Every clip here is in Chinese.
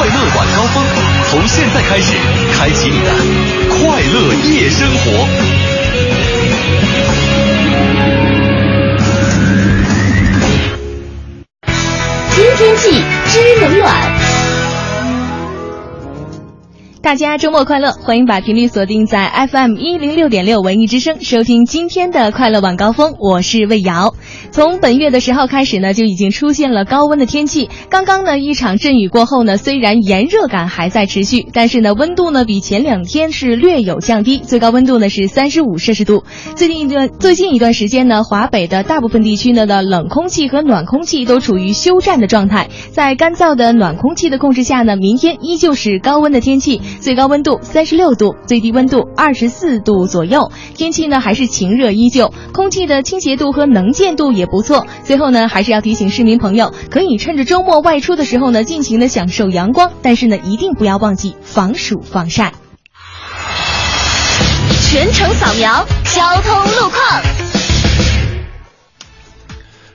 快乐晚高峰，从现在开始，开启你的快乐夜生活。知天气，知冷暖。大家周末快乐！欢迎把频率锁定在 FM 一零六点六文艺之声，收听今天的快乐晚高峰。我是魏瑶。从本月的十号开始呢，就已经出现了高温的天气。刚刚呢，一场阵雨过后呢，虽然炎热感还在持续，但是呢，温度呢比前两天是略有降低，最高温度呢是三十五摄氏度。最近一段最近一段时间呢，华北的大部分地区呢的冷空气和暖空气都处于休战的状态。在干燥的暖空气的控制下呢，明天依旧是高温的天气。最高温度三十六度，最低温度二十四度左右。天气呢还是晴热依旧，空气的清洁度和能见度也不错。最后呢，还是要提醒市民朋友，可以趁着周末外出的时候呢，尽情的享受阳光，但是呢，一定不要忘记防暑防晒。全程扫描交通路况。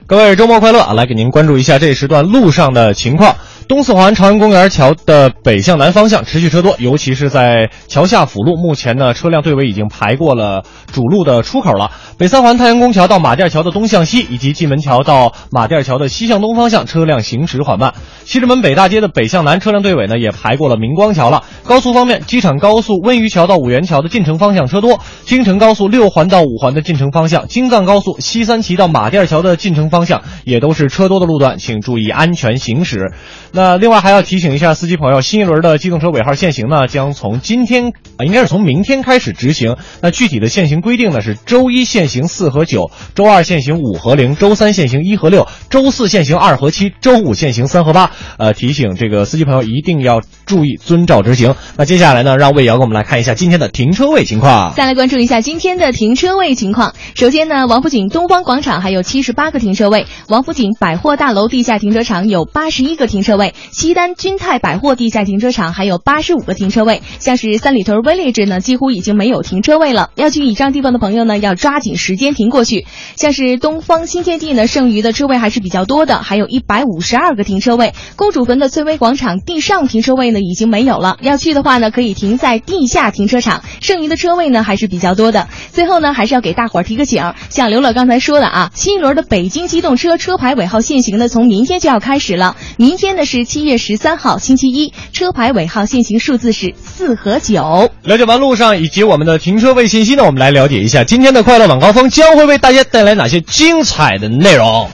各位周末快乐啊！来给您关注一下这一时段路上的情况。东四环朝阳公园桥的北向南方向持续车多，尤其是在桥下辅路，目前呢车辆队尾已经排过了主路的出口了。北三环太阳宫桥到马甸桥的东向西，以及蓟门桥到马甸桥的西向东方向车辆行驶缓慢。西直门北大街的北向南车辆队尾呢也排过了明光桥了。高速方面，机场高速温榆桥到五元桥的进城方向车多，京承高速六环到五环的进城方向，京藏高速西三旗到马甸桥的进城方向也都是车多的路段，请注意安全行驶。那另外还要提醒一下司机朋友，新一轮的机动车尾号限行呢，将从今天啊，应该是从明天开始执行。那具体的限行规定呢是：周一限行四和九，周二限行五和零，周三限行一和六，周四限行二和七，周五限行三和八。呃，提醒这个司机朋友一定要注意遵照执行。那接下来呢，让魏瑶给我们来看一下今天的停车位情况。再来关注一下今天的停车位情况。首先呢，王府井东方广场还有七十八个停车车位，王府井百货大楼地下停车场有八十一个停车位。西单君泰百货地下停车场还有八十五个停车位，像是三里屯 Village 呢，几乎已经没有停车位了。要去以上地方的朋友呢，要抓紧时间停过去。像是东方新天地呢，剩余的车位还是比较多的，还有一百五十二个停车位。公主坟的翠微广场地上停车位呢，已经没有了。要去的话呢，可以停在地下停车场，剩余的车位呢还是比较多的。最后呢，还是要给大伙儿提个醒，像刘乐刚才说的啊，新一轮的北京机动车车牌尾号限行呢，从明天就要开始了。明天呢是七月。十三号星期一，车牌尾号限行数字是四和九。了解完路上以及我们的停车位信息呢，我们来了解一下今天的快乐晚高峰将会为大家带来哪些精彩的内容。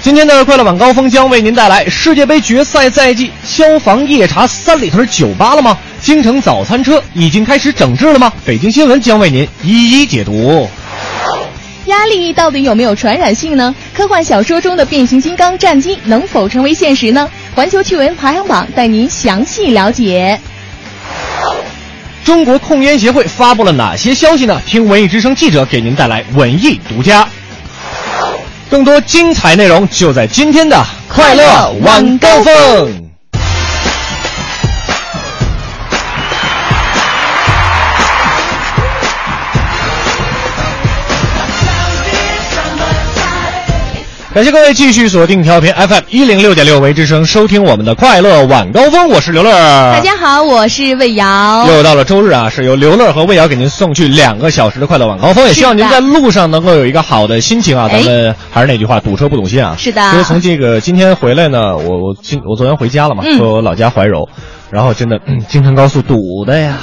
今天的快乐晚高峰将为您带来世界杯决赛在即，消防夜查三里屯酒吧了吗？京城早餐车已经开始整治了吗？北京新闻将为您一一解读。压力到底有没有传染性呢？科幻小说中的变形金刚战机能否成为现实呢？环球趣闻排行榜带您详细了解。中国控烟协会发布了哪些消息呢？听文艺之声记者给您带来文艺独家。更多精彩内容就在今天的快乐晚高峰。感谢各位继续锁定调频 FM 一零六点六为之声，收听我们的快乐晚高峰。我是刘乐，大家好，我是魏瑶。又到了周日啊，是由刘乐和魏瑶给您送去两个小时的快乐晚高峰。也希望您在路上能够有一个好的心情啊。咱们还是那句话，堵车不堵心啊。是的。所以从这个今天回来呢，我我今我昨天回家了嘛，嗯、说我老家怀柔，然后真的、嗯、京承高速堵的呀。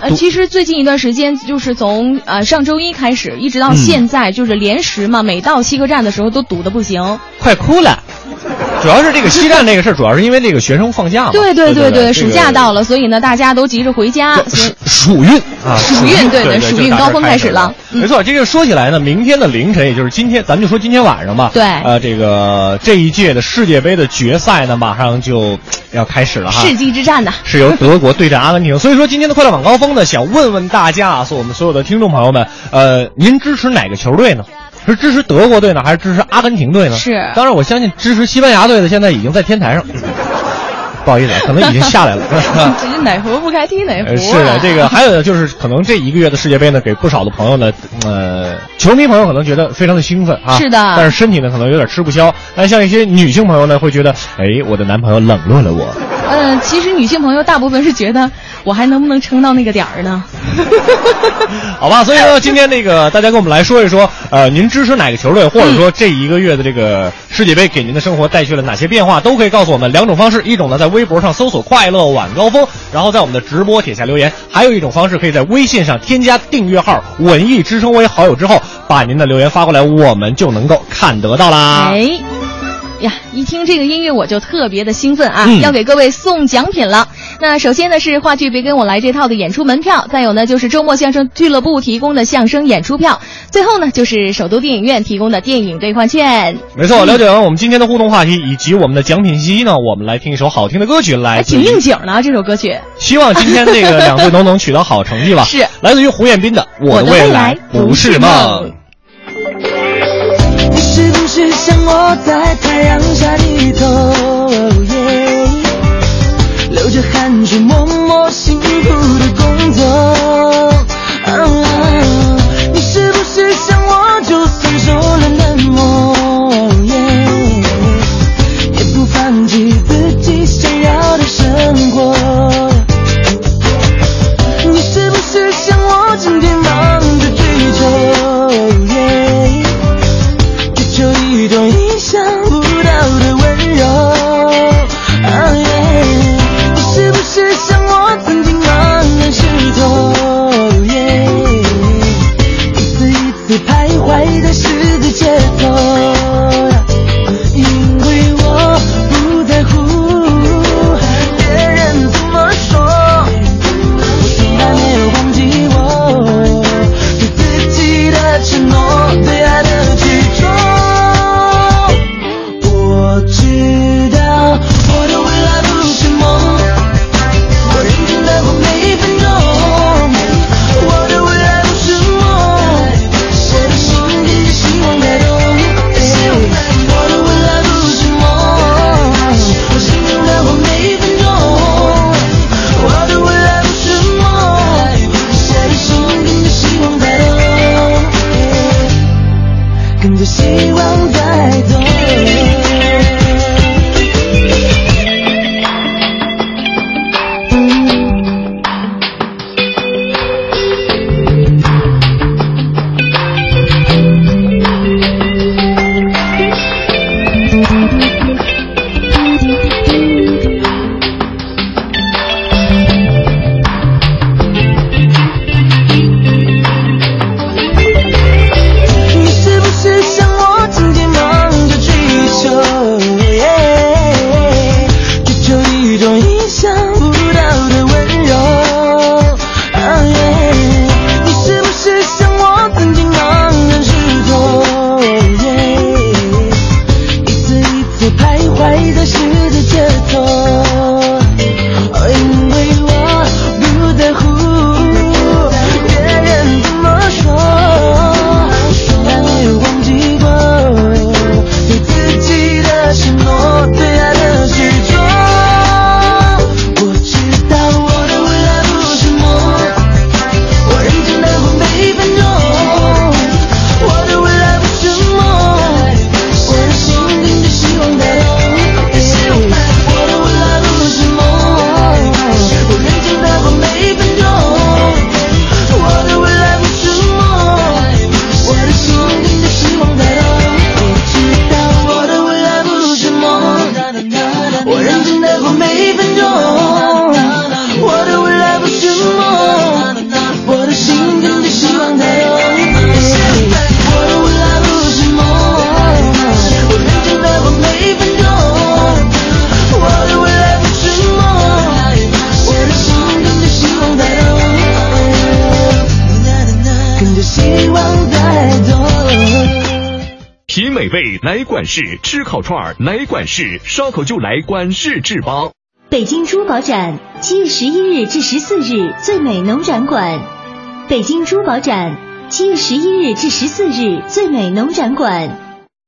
呃，其实最近一段时间，就是从呃上周一开始，一直到现在，嗯、就是连时嘛，每到西客站的时候都堵得不行，快哭了。主要是这个西站这个事儿，主要是因为这个学生放假嘛。对对对对，暑假到了，所以呢，大家都急着回家。暑暑运啊，暑运对对，暑运高峰开始了。没错，这个说起来呢，明天的凌晨，也就是今天，咱们就说今天晚上吧。对。呃，这个这一届的世界杯的决赛呢，马上就要开始了哈。世纪之战呢，是由德国对战阿根廷。所以说，今天的快乐晚高峰呢，想问问大家啊，是我们所有的听众朋友们，呃，您支持哪个球队呢？是支持德国队呢，还是支持阿根廷队呢？是。当然，我相信支持西班牙队的现在已经在天台上。不好意思，可能已经下来了。哪壶不开提哪壶。是的，这个还有呢，就是可能这一个月的世界杯呢，给不少的朋友呢，呃，球迷朋友可能觉得非常的兴奋啊。是的。但是身体呢，可能有点吃不消。但像一些女性朋友呢，会觉得，哎，我的男朋友冷落了我。嗯，其实女性朋友大部分是觉得。我还能不能撑到那个点儿呢？好吧，所以说今天那个大家跟我们来说一说，呃，您支持哪个球队，或者说这一个月的这个世界杯给您的生活带去了哪些变化，都可以告诉我们两种方式：一种呢在微博上搜索“快乐晚高峰”，然后在我们的直播底下留言；还有一种方式可以在微信上添加订阅号“文艺之声”为好友之后，把您的留言发过来，我们就能够看得到啦。哎。呀，一听这个音乐我就特别的兴奋啊！嗯、要给各位送奖品了。那首先呢是话剧《别跟我来》这套的演出门票，再有呢就是周末相声俱乐部提供的相声演出票，最后呢就是首都电影院提供的电影兑换券。没错，了解完我们今天的互动话题以及我们的奖品信息呢，我们来听一首好听的歌曲，来挺应景呢这首歌曲。希望今天这个两队都能取得好成绩吧。是，来自于胡彦斌的《我的未来不是梦》。是不是像我在太阳下低头，流着汗水默默辛苦的工作？你是不是像我，就算受了冷漠，是不味来管事，吃烤串儿来管事，烧烤就来管事制吧。北京珠宝展七月十一日至十四日最美农展馆，北京珠宝展七月十一日至十四日最美农展馆。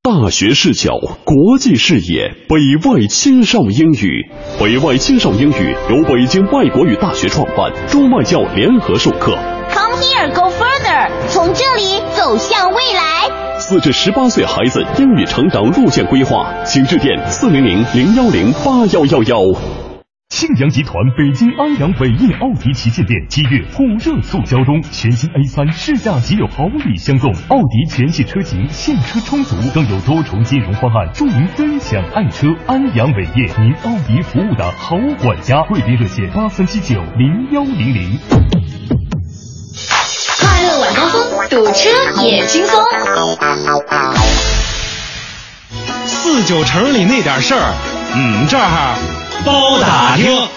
大学视角，国际视野，北外青少英语。北外青少英语由北京外国语大学创办，中外教联合授课。四至十八岁孩子英语成长路线规划，请致电四零零零幺零八幺幺幺。庆阳集团北京安阳伟业奥迪旗舰店七月火热促销中，全新 A 三试驾即有好礼相送，奥迪全系车型现车充足，更有多重金融方案助您分享爱车。安阳伟业，您奥迪服务的好管家，贵宾热线八三七九零幺零零。堵车也轻松。四九城里那点事儿，嗯，这儿包打听。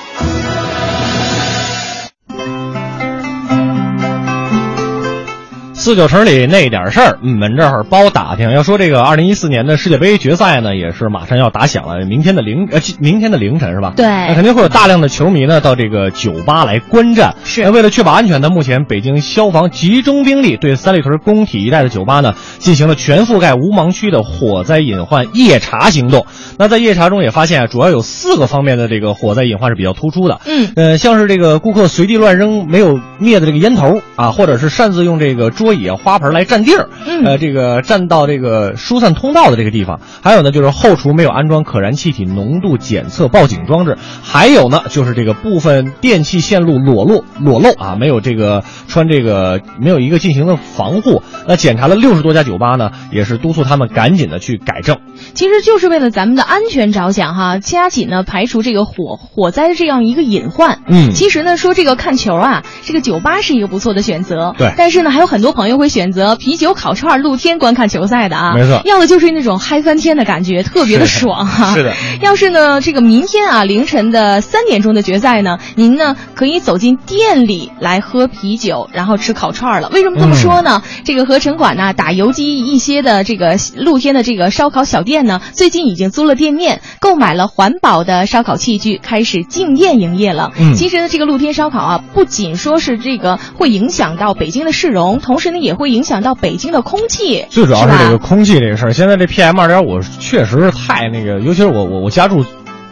四九城里那点事儿，嗯，们这儿包打听。要说这个二零一四年的世界杯决赛呢，也是马上要打响了，明天的凌呃，明天的凌晨是吧？对那肯定会有大量的球迷呢到这个酒吧来观战。是那为了确保安全呢，目前北京消防集中兵力对三里屯工体一带的酒吧呢进行了全覆盖无盲区的火灾隐患夜查行动。那在夜查中也发现啊，主要有四个方面的这个火灾隐患是比较突出的。嗯，呃，像是这个顾客随地乱扔没有灭的这个烟头啊，或者是擅自用这个桌椅啊、花盆来占地儿，嗯呃，这个占到这个疏散通道的这个地方。还有呢，就是后厨没有安装可燃气体浓度检测报警装置。还有呢，就是这个部分电气线路裸露裸露啊，没有这个穿这个没有一个进行的防护。那检查了六十多家酒吧呢，也是督促他们赶紧的去改正。其实就是为了咱们的安全着想哈，加紧呢排除这个火火灾的这样一个隐患。嗯其实呢说这个看球啊，这个酒吧是一个不错的选择。对但是呢，还有很多朋友会选择啤酒烤串露天观看球赛的啊。没错要的就是那种嗨翻天的感觉，特别的爽哈。是的。要是呢，这个明天啊凌晨的三点钟的决赛呢，您呢可以走进店里来喝啤酒，然后吃烤串了。为什么这么说呢？这个和城管呢打游击一些的这个露天的这个烧烤小店呢，最近已经租了店面，购买了环保的烧烤器具，开始进店营业了。嗯其实呢，这个露天烧烤啊，不仅说是这个会影响到北京的市容，同时呢也会影响到北京的空气。最主要是这个空气这个事儿，现在这 PM 二点五确实是太那个，尤其是我我我家住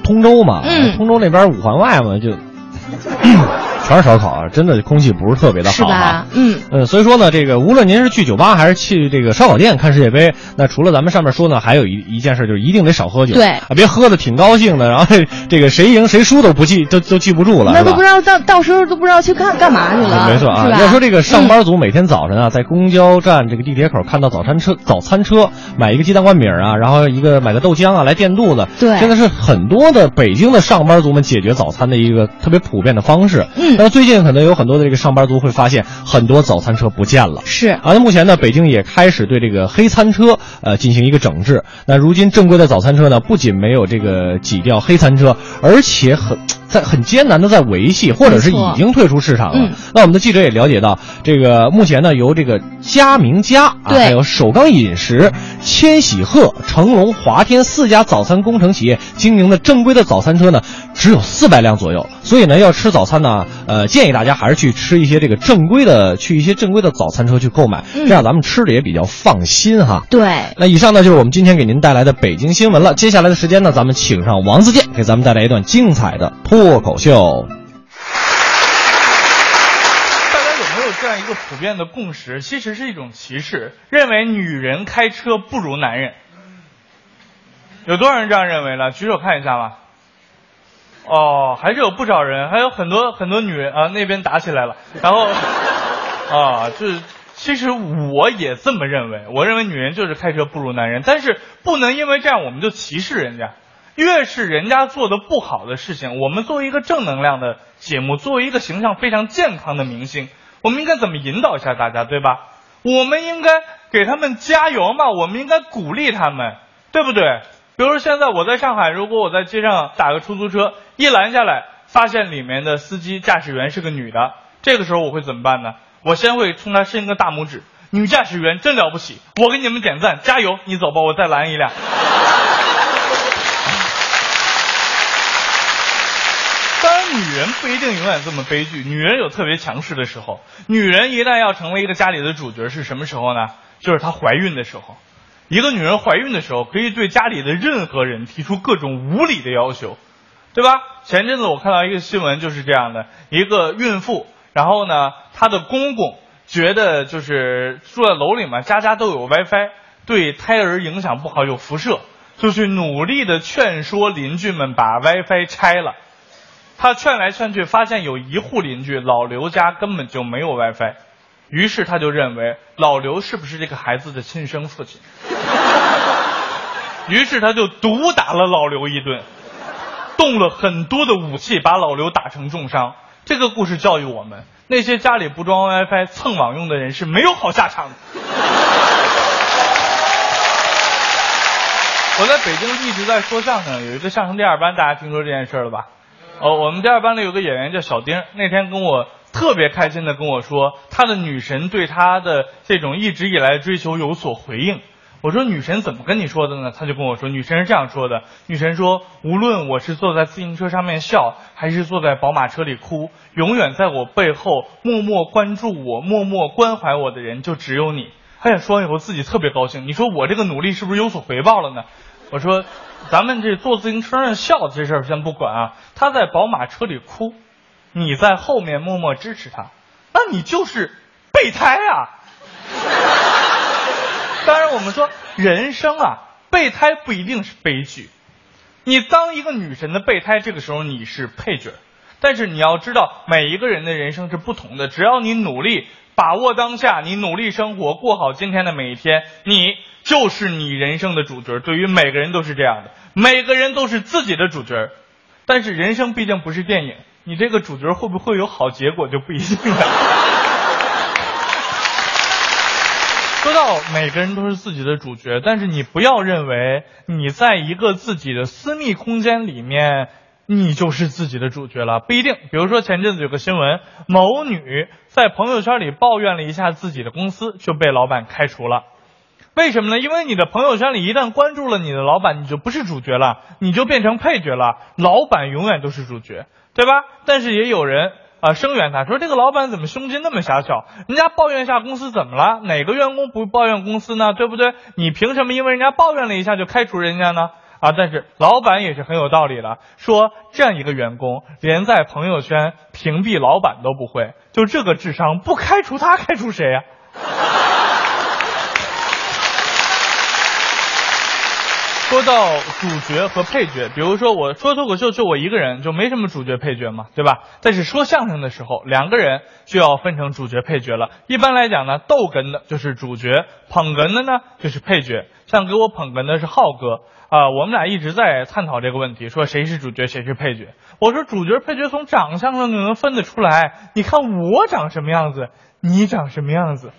通州嘛，嗯通州那边五环外嘛，就 全是烧烤啊，真的空气不是特别的是好啊。？嗯。嗯，所以说呢，这个无论您是去酒吧还是去这个烧烤店看世界杯，那除了咱们上面说呢，还有一一件事就是一定得少喝酒，对啊，别喝的挺高兴的，然后 这个谁赢谁输都不记都都记不住了，那都不知道到到时候都不知道去干干嘛去了，没错啊？，要说这个上班族每天早晨啊，在公交站这个地铁口看到早餐车、早餐车，买一个鸡蛋灌饼啊，然后一个买个豆浆啊来垫肚子，对现在是很多的北京的上班族们解决早餐的一个特别普遍的方式。嗯但是最近可能有很多的这个上班族会发现，很多早餐车不见了。是啊，那目前呢，北京也开始对这个黑餐车呃进行一个整治。那如今正规的早餐车呢，不仅没有这个挤掉黑餐车，而且很在很艰难的在维系，或者是已经退出市场了。嗯那我们的记者也了解到，这个目前呢，由这个佳明家啊，还有首钢饮食、千禧鹤、成龙、华天四家早餐工程企业经营的正规的早餐车呢，只有四百辆左右。所以呢，要吃早餐呢，呃，建议大家还是去吃一些这个正规的，去一些正规的早餐车去购买，嗯这样咱们吃的也比较放心哈。对。那以上呢就是我们今天给您带来的北京新闻了。接下来的时间呢，咱们请上王自健给咱们带来一段精彩的脱口秀。大家有没有这样一个普遍的共识？其实是一种歧视，认为女人开车不如男人。有多少人这样认为呢？举手看一下吧。哦，还是有不少人，还有很多很多女人啊，那边打起来了。然后啊，就是其实我也这么认为，我认为女人就是开车不如男人，但是不能因为这样我们就歧视人家。越是人家做的不好的事情，我们作为一个正能量的节目，作为一个形象非常健康的明星，我们应该怎么引导一下大家，对吧？我们应该给他们加油嘛，我们应该鼓励他们，对不对？比如说现在我在上海，如果我在街上打个出租车，一拦下来，发现里面的司机驾驶员是个女的，这个时候我会怎么办呢？我先会冲她伸一个大拇指，女驾驶员真了不起，我给你们点赞，加油！你走吧，我再拦一辆。当然，女人不一定永远这么悲剧，女人有特别强势的时候。女人一旦要成为一个家里的主角，是什么时候呢？就是她怀孕的时候。一个女人怀孕的时候，可以对家里的任何人提出各种无理的要求，对吧？前阵子我看到一个新闻，就是这样的：一个孕妇，然后呢，她的公公觉得就是住在楼里嘛，家家都有 WiFi，对胎儿影响不好，有辐射，就去努力的劝说邻居们把 WiFi 拆了。他劝来劝去，发现有一户邻居老刘家根本就没有 WiFi，于是他就认为老刘是不是这个孩子的亲生父亲？于是他就毒打了老刘一顿，动了很多的武器，把老刘打成重伤。这个故事教育我们，那些家里不装 WiFi 蹭网用的人是没有好下场的。我在北京一直在说相声，有一个相声第二班，大家听说这件事了吧？哦，我们第二班里有个演员叫小丁，那天跟我特别开心的跟我说，他的女神对他的这种一直以来追求有所回应。我说女神怎么跟你说的呢？他就跟我说，女神是这样说的：女神说，无论我是坐在自行车上面笑，还是坐在宝马车里哭，永远在我背后默默关注我、默默关怀我的人就只有你。他也说完以后自己特别高兴。你说我这个努力是不是有所回报了呢？我说，咱们这坐自行车上笑这事儿先不管啊，他在宝马车里哭，你在后面默默支持他，那你就是备胎啊！当然，我们说人生啊，备胎不一定是悲剧。你当一个女神的备胎，这个时候你是配角，但是你要知道，每一个人的人生是不同的。只要你努力把握当下，你努力生活，过好今天的每一天，你就是你人生的主角。对于每个人都是这样的，每个人都是自己的主角。但是人生毕竟不是电影，你这个主角会不会有好结果就不一定了。说到每个人都是自己的主角，但是你不要认为你在一个自己的私密空间里面，你就是自己的主角了，不一定。比如说前阵子有个新闻，某女在朋友圈里抱怨了一下自己的公司，就被老板开除了。为什么呢？因为你的朋友圈里一旦关注了你的老板，你就不是主角了，你就变成配角了。老板永远都是主角，对吧？但是也有人。啊，声援他说这个老板怎么胸襟那么狭小？人家抱怨一下公司怎么了？哪个员工不抱怨公司呢？对不对？你凭什么因为人家抱怨了一下就开除人家呢？啊，但是老板也是很有道理的，说这样一个员工连在朋友圈屏蔽老板都不会，就这个智商不开除他开除谁呀？说到主角和配角，比如说我说脱口秀就我一个人，就没什么主角配角嘛，对吧？但是说相声的时候，两个人就要分成主角配角了。一般来讲呢，逗哏的就是主角，捧哏的呢就是配角。像给我捧哏的是浩哥啊，我们俩一直在探讨这个问题，说谁是主角，谁是配角。我说主角配角从长相上就能分得出来，你看我长什么样子，你长什么样子，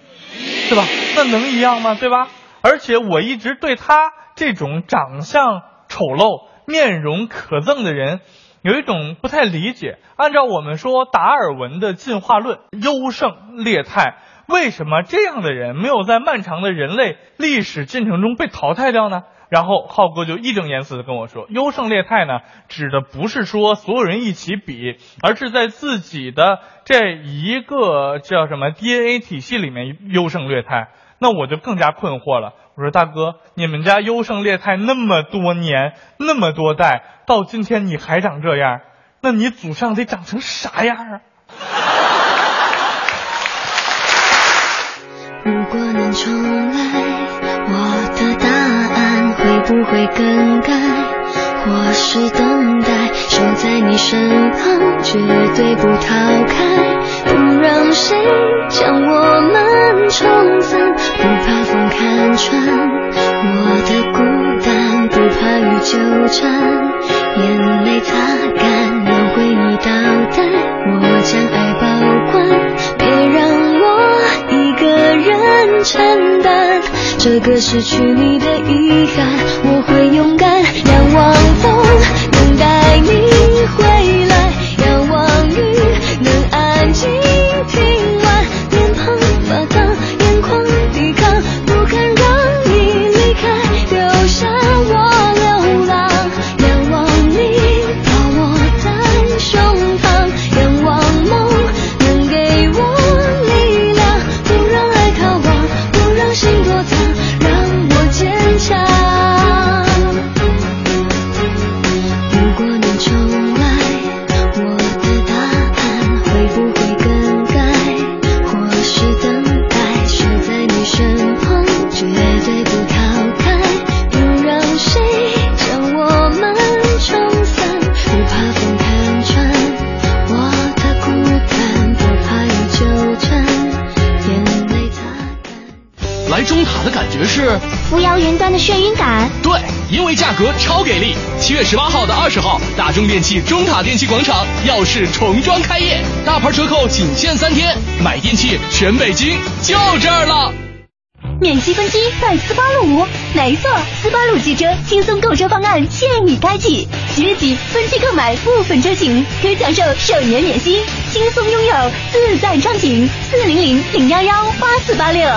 对吧？那能一样吗？对吧？而且我一直对他。这种长相丑陋、面容可憎的人，有一种不太理解。按照我们说达尔文的进化论，优胜劣汰，为什么这样的人没有在漫长的人类历史进程中被淘汰掉呢？然后浩哥就义正言辞的跟我说，优胜劣汰呢，指的不是说所有人一起比，而是在自己的这一个叫什么 DNA 体系里面优胜劣汰。那我就更加困惑了。我说大哥，你们家优胜劣汰那么多年，那么多代，到今天你还长这样，那你祖上得长成啥样啊？如果能重来，我的答案会不会更改？或是等待，守在你身旁，绝对不逃开，不让谁将我们冲散，不怕风看穿我的孤单，不怕雨纠缠，眼泪擦干，要为你倒带，我将爱保管，别让我一个人承担。这个失去你的遗憾，我会勇敢仰望风眩晕感。对，因为价格超给力。七月十八号到二十号，大众电器中塔电器广场耀世重装开业，大牌折扣仅限三天，买电器全北京就这儿了。免息分期在斯巴鲁，没错，斯巴鲁汽车轻松购车方案现已开启，即日起分期购买部分车型可享受首年免息，轻松拥有自在畅行。四零零零幺幺八四八六。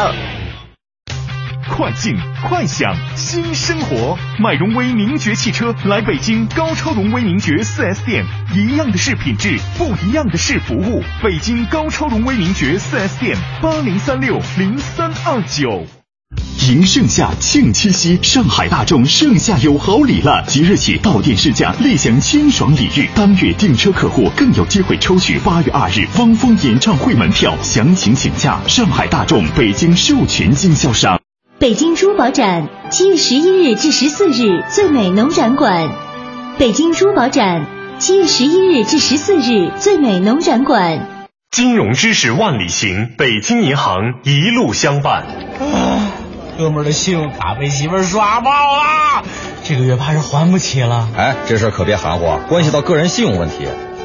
快进快享新生活，买荣威名爵汽车来北京高超荣威名爵 4S 店，一样的是品质，不一样的是服务。北京高超荣威名爵 4S 店八零三六零三二九。迎盛夏，庆七夕，上海大众盛夏有好礼了！即日起到店试驾，立享清爽礼遇。当月订车客户更有机会抽取八月二日汪峰演唱会门票，详情请假上海大众北京授权经销商。北京珠宝展七月十一日至十四日最美农展馆。北京珠宝展七月十一日至十四日最美农展馆。金融知识万里行，北京银行一路相伴。啊哥们儿的信用卡被媳妇儿刷爆了，这个月怕是还不起了。哎，这事儿可别含糊，关系到个人信用问题。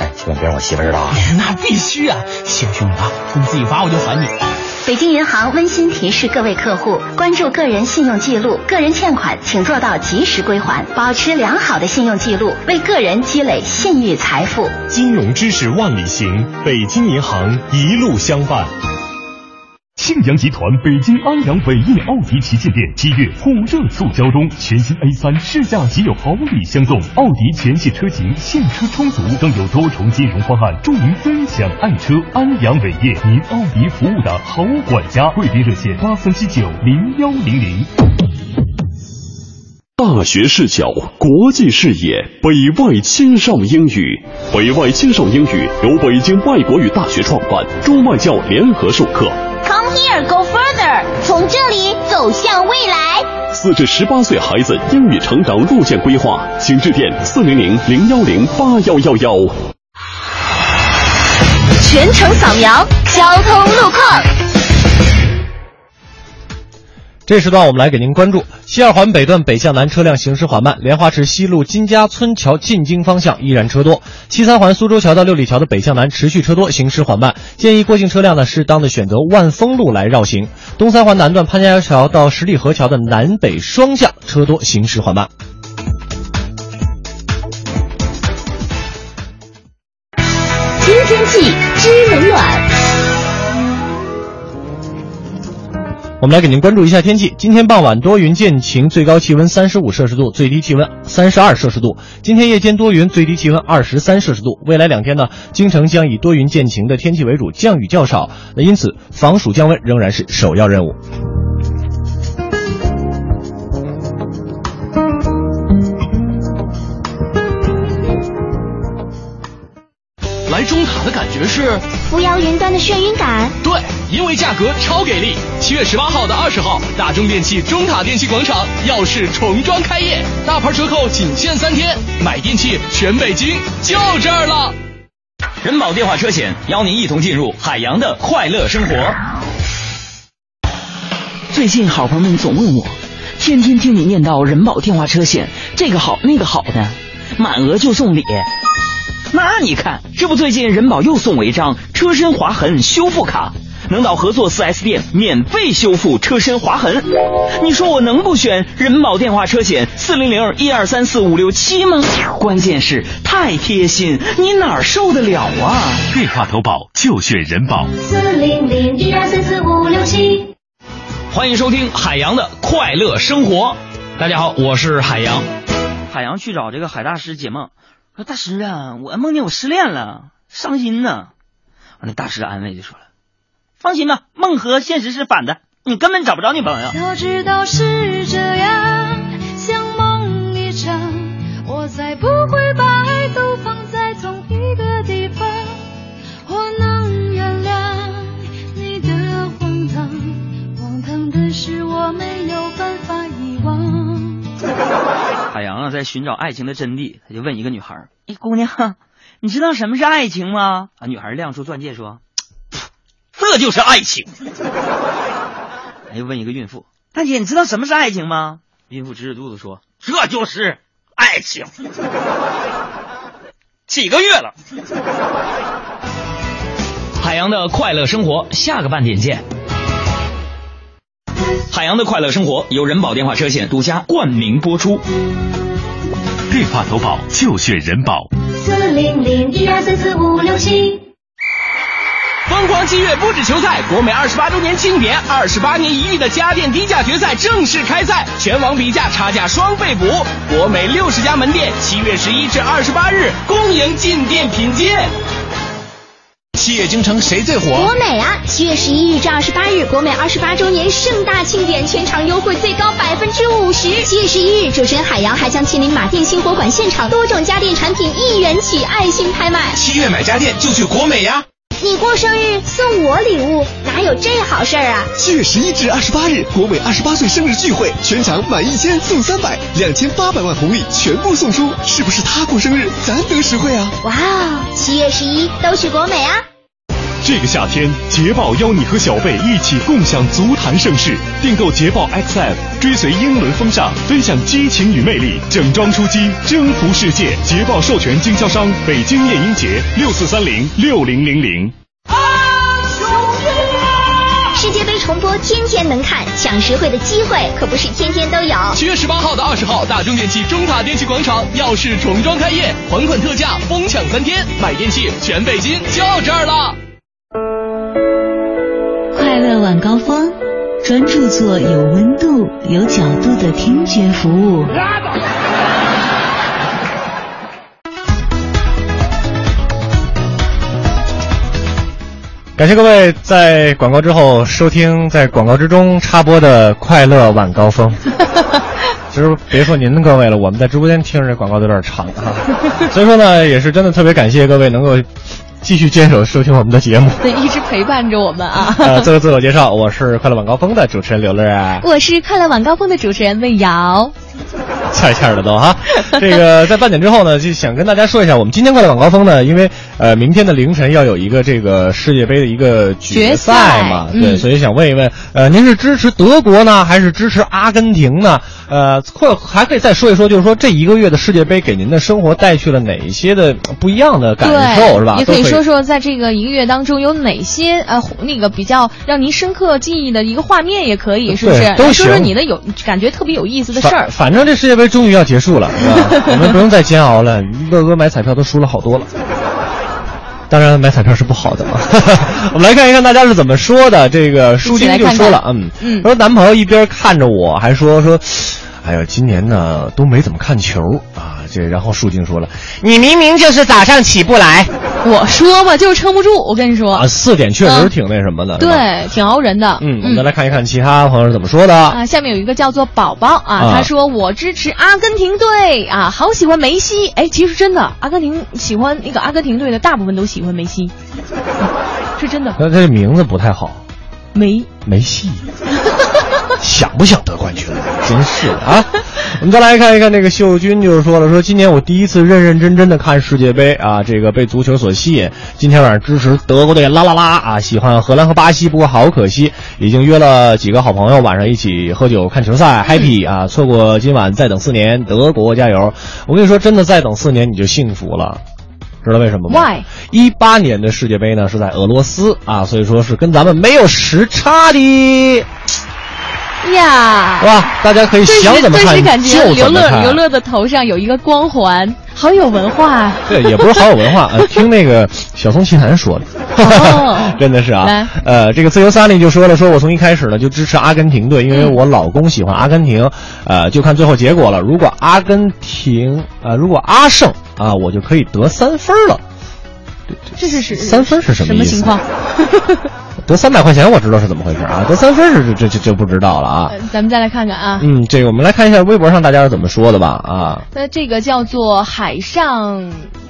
哎，千万别让我媳妇知道啊。那必须啊，行兄弟啊，工资一发我就还你。北京银行温馨提示各位客户，关注个人信用记录，个人欠款请做到及时归还，保持良好的信用记录，为个人积累信誉财富。金融知识万里行，北京银行一路相伴。庆阳集团北京安阳伟业奥迪旗舰店七月火热促销中，全新 A 三试驾即有好礼相送，奥迪全系车型现车充足，更有多重金融方案助您分享爱车。安阳伟业，您奥迪服务的好管家，贵宾热线八三七九零幺零零。大学视角，国际视野，北外青少英语。北外青少英语由北京外国语大学创办，中外教联合授课。Come here, go further，从这里走向未来。四至十八岁孩子英语成长路线规划，请致电四零零零幺零八幺幺幺。全程扫描交通路况。这时段我们来给您关注西二环北段北向南车辆行驶缓慢，莲花池西路金家村桥进京方向依然车多；西三环苏州桥到六里桥的北向南持续车多，行驶缓慢，建议过境车辆呢适当的选择万丰路来绕行。东三环南段潘家桥到十里河桥的南北双向车多，行驶缓慢。听天气知冷暖。我们来给您关注一下天气。今天傍晚多云见晴，最高气温三十五摄氏度，最低气温三十二摄氏度。今天夜间多云，最低气温二十三摄氏度。未来两天呢，京城将以多云见晴的天气为主，降雨较少。那因此，防暑降温仍然是首要任务。来中塔的感觉是扶摇云端的眩晕感。对，因为价格超给力。七月十八号到二十号，大中电器中塔电器广场耀世重装开业，大牌折扣仅限三天，买电器全北京就这儿了。人保电话车险邀您一同进入海洋的快乐生活。最近好朋友们总问我，天天听你念叨人保电话车险这个好那个好的，满额就送礼。那你看，这不最近人保又送我一张车身划痕修复卡，能到合作 4S 店免费修复车身划痕。你说我能不选人保电话车险四零零一二三四五六七吗？关键是太贴心，你哪儿受得了啊？电话投保就选人保。四零零一二三四五六七。欢迎收听海洋的快乐生活。大家好，我是海洋。海洋去找这个海大师解梦，说大师啊，我梦见我失恋了，伤心呢。完了，大师安慰就说了，放心吧，梦和现实是反的，你根本找不着女朋友。早知道是这样，像梦再不海洋啊，在寻找爱情的真谛，他就问一个女孩儿：“哎，姑娘，你知道什么是爱情吗？”啊，女孩亮出钻戒说：“ 这就是爱情。”他又问一个孕妇：“大姐，你知道什么是爱情吗？”孕妇指指肚子说：“这就是爱情。”几个月了。海洋的快乐生活，下个半点见。海洋的快乐生活由人保电话车险独家冠名播出。电话投保就选人保。四零零一二三四五六七。疯狂七月不止球赛，国美二十八周年庆典，二十八年一遇的家电低价决赛正式开赛，全网比价，差价双倍补。国美六十家门店，七月十一至二十八日，恭迎进店品鉴。七月京城谁最火？国美啊！七月十一日至二十八日，国美二十八周年盛大庆典，全场优惠最高百分之五十。七月十一日，主持人海洋还将亲临马甸新火馆现场，多种家电产品一元起爱心拍卖。七月买家电就去国美呀！你过生日送我礼物，哪有这好事儿啊？七月十一至二十八日，国美二十八岁生日聚会，全场满一千送三百，两千八百万红利全部送出，是不是他过生日，咱得实惠啊？哇哦！七月十一都去国美啊！这个夏天，捷豹邀你和小贝一起共享足坛盛世。订购捷豹 XF，追随英伦风尚，分享激情与魅力，整装出击，征服世界。捷豹授权经销商北京夜鹰节六四三零六零零零。世界杯重播天天能看，抢实惠的机会可不是天天都有。七月十八号到二十号，大中电器中塔电器广场耀世重装开业，还款特价，疯抢三天，买电器全北京就这儿了。快乐晚高峰，专注做有温度、有角度的听觉服务。感谢各位在广告之后收听在广告之中插播的快乐晚高峰。其实别说您各位了，我们在直播间听着这广告都有点长啊。所以说呢，也是真的特别感谢各位能够继续坚守收听我们的节目。对，一直陪伴着我们啊。呃，做个自我介绍，我是快乐晚高峰的主持人刘乐啊。我是快乐晚高峰的主持人魏瑶。欠欠的都哈，这个在半点之后呢，就想跟大家说一下，我们今天快乐晚高峰呢，因为呃明天的凌晨要有一个这个世界杯的一个决赛嘛，嗯、对，所以想问一问，呃，您是支持德国呢，还是支持阿根廷呢？呃，或还可以再说一说，就是说这一个月的世界杯给您的生活带去了哪一些的不一样的感受，是吧？也可以说说在这个一个月当中有哪些呃那个比较让您深刻记忆的一个画面，也可以，是不是？都说说你的有感觉特别有意思的事儿。反正这世界杯终于要结束了，是吧？我们不用再煎熬了。乐哥买彩票都输了好多了。当然，买彩票是不好的嘛。我们来看一看大家是怎么说的。这个舒金就说了，嗯嗯，说男朋友一边看着我，还说说，哎呦，今年呢都没怎么看球啊。这然后树静说了，你明明就是早上起不来。我说吧，就是撑不住。我跟你说啊，四点确实挺那什么的，对，挺熬人的。嗯，我们再来看一看其他朋友是怎么说的啊。下面有一个叫做宝宝啊，他说我支持阿根廷队啊，好喜欢梅西。哎，其实真的，阿根廷喜欢那个阿根廷队的大部分都喜欢梅西，是真的。那他这名字不太好，梅梅西。想不想得冠军？真是的啊！我们再来看一看这个秀军，就是说了，说今年我第一次认认真真的看世界杯啊，这个被足球所吸引。今天晚上支持德国队，啦啦啦啊！喜欢荷兰和巴西，不过好可惜，已经约了几个好朋友晚上一起喝酒看球赛，happy 啊！错过今晚再等四年，德国加油！我跟你说，真的再等四年你就幸福了。知道为什么吗？Why？一八年的世界杯呢是在俄罗斯啊，所以说是跟咱们没有时差的。呀，哇！大家可以想怎么看就感觉怎么看。刘乐刘乐的头上有一个光环，好有文化。对，也不是好有文化，呃，听那个小松奇谈说的，哦、真的是啊。呃，这个自由三里就说了，说我从一开始呢就支持阿根廷队，因为我老公喜欢阿根廷，呃，就看最后结果了。如果阿根廷呃，如果阿胜啊，我就可以得三分了。这是是三分是什么意思？什么情况？得三百块钱我知道是怎么回事啊，得三分是这这就不知道了啊。呃咱们再来看看啊，嗯，这个我们来看一下微博上大家是怎么说的吧啊。那这个叫做海上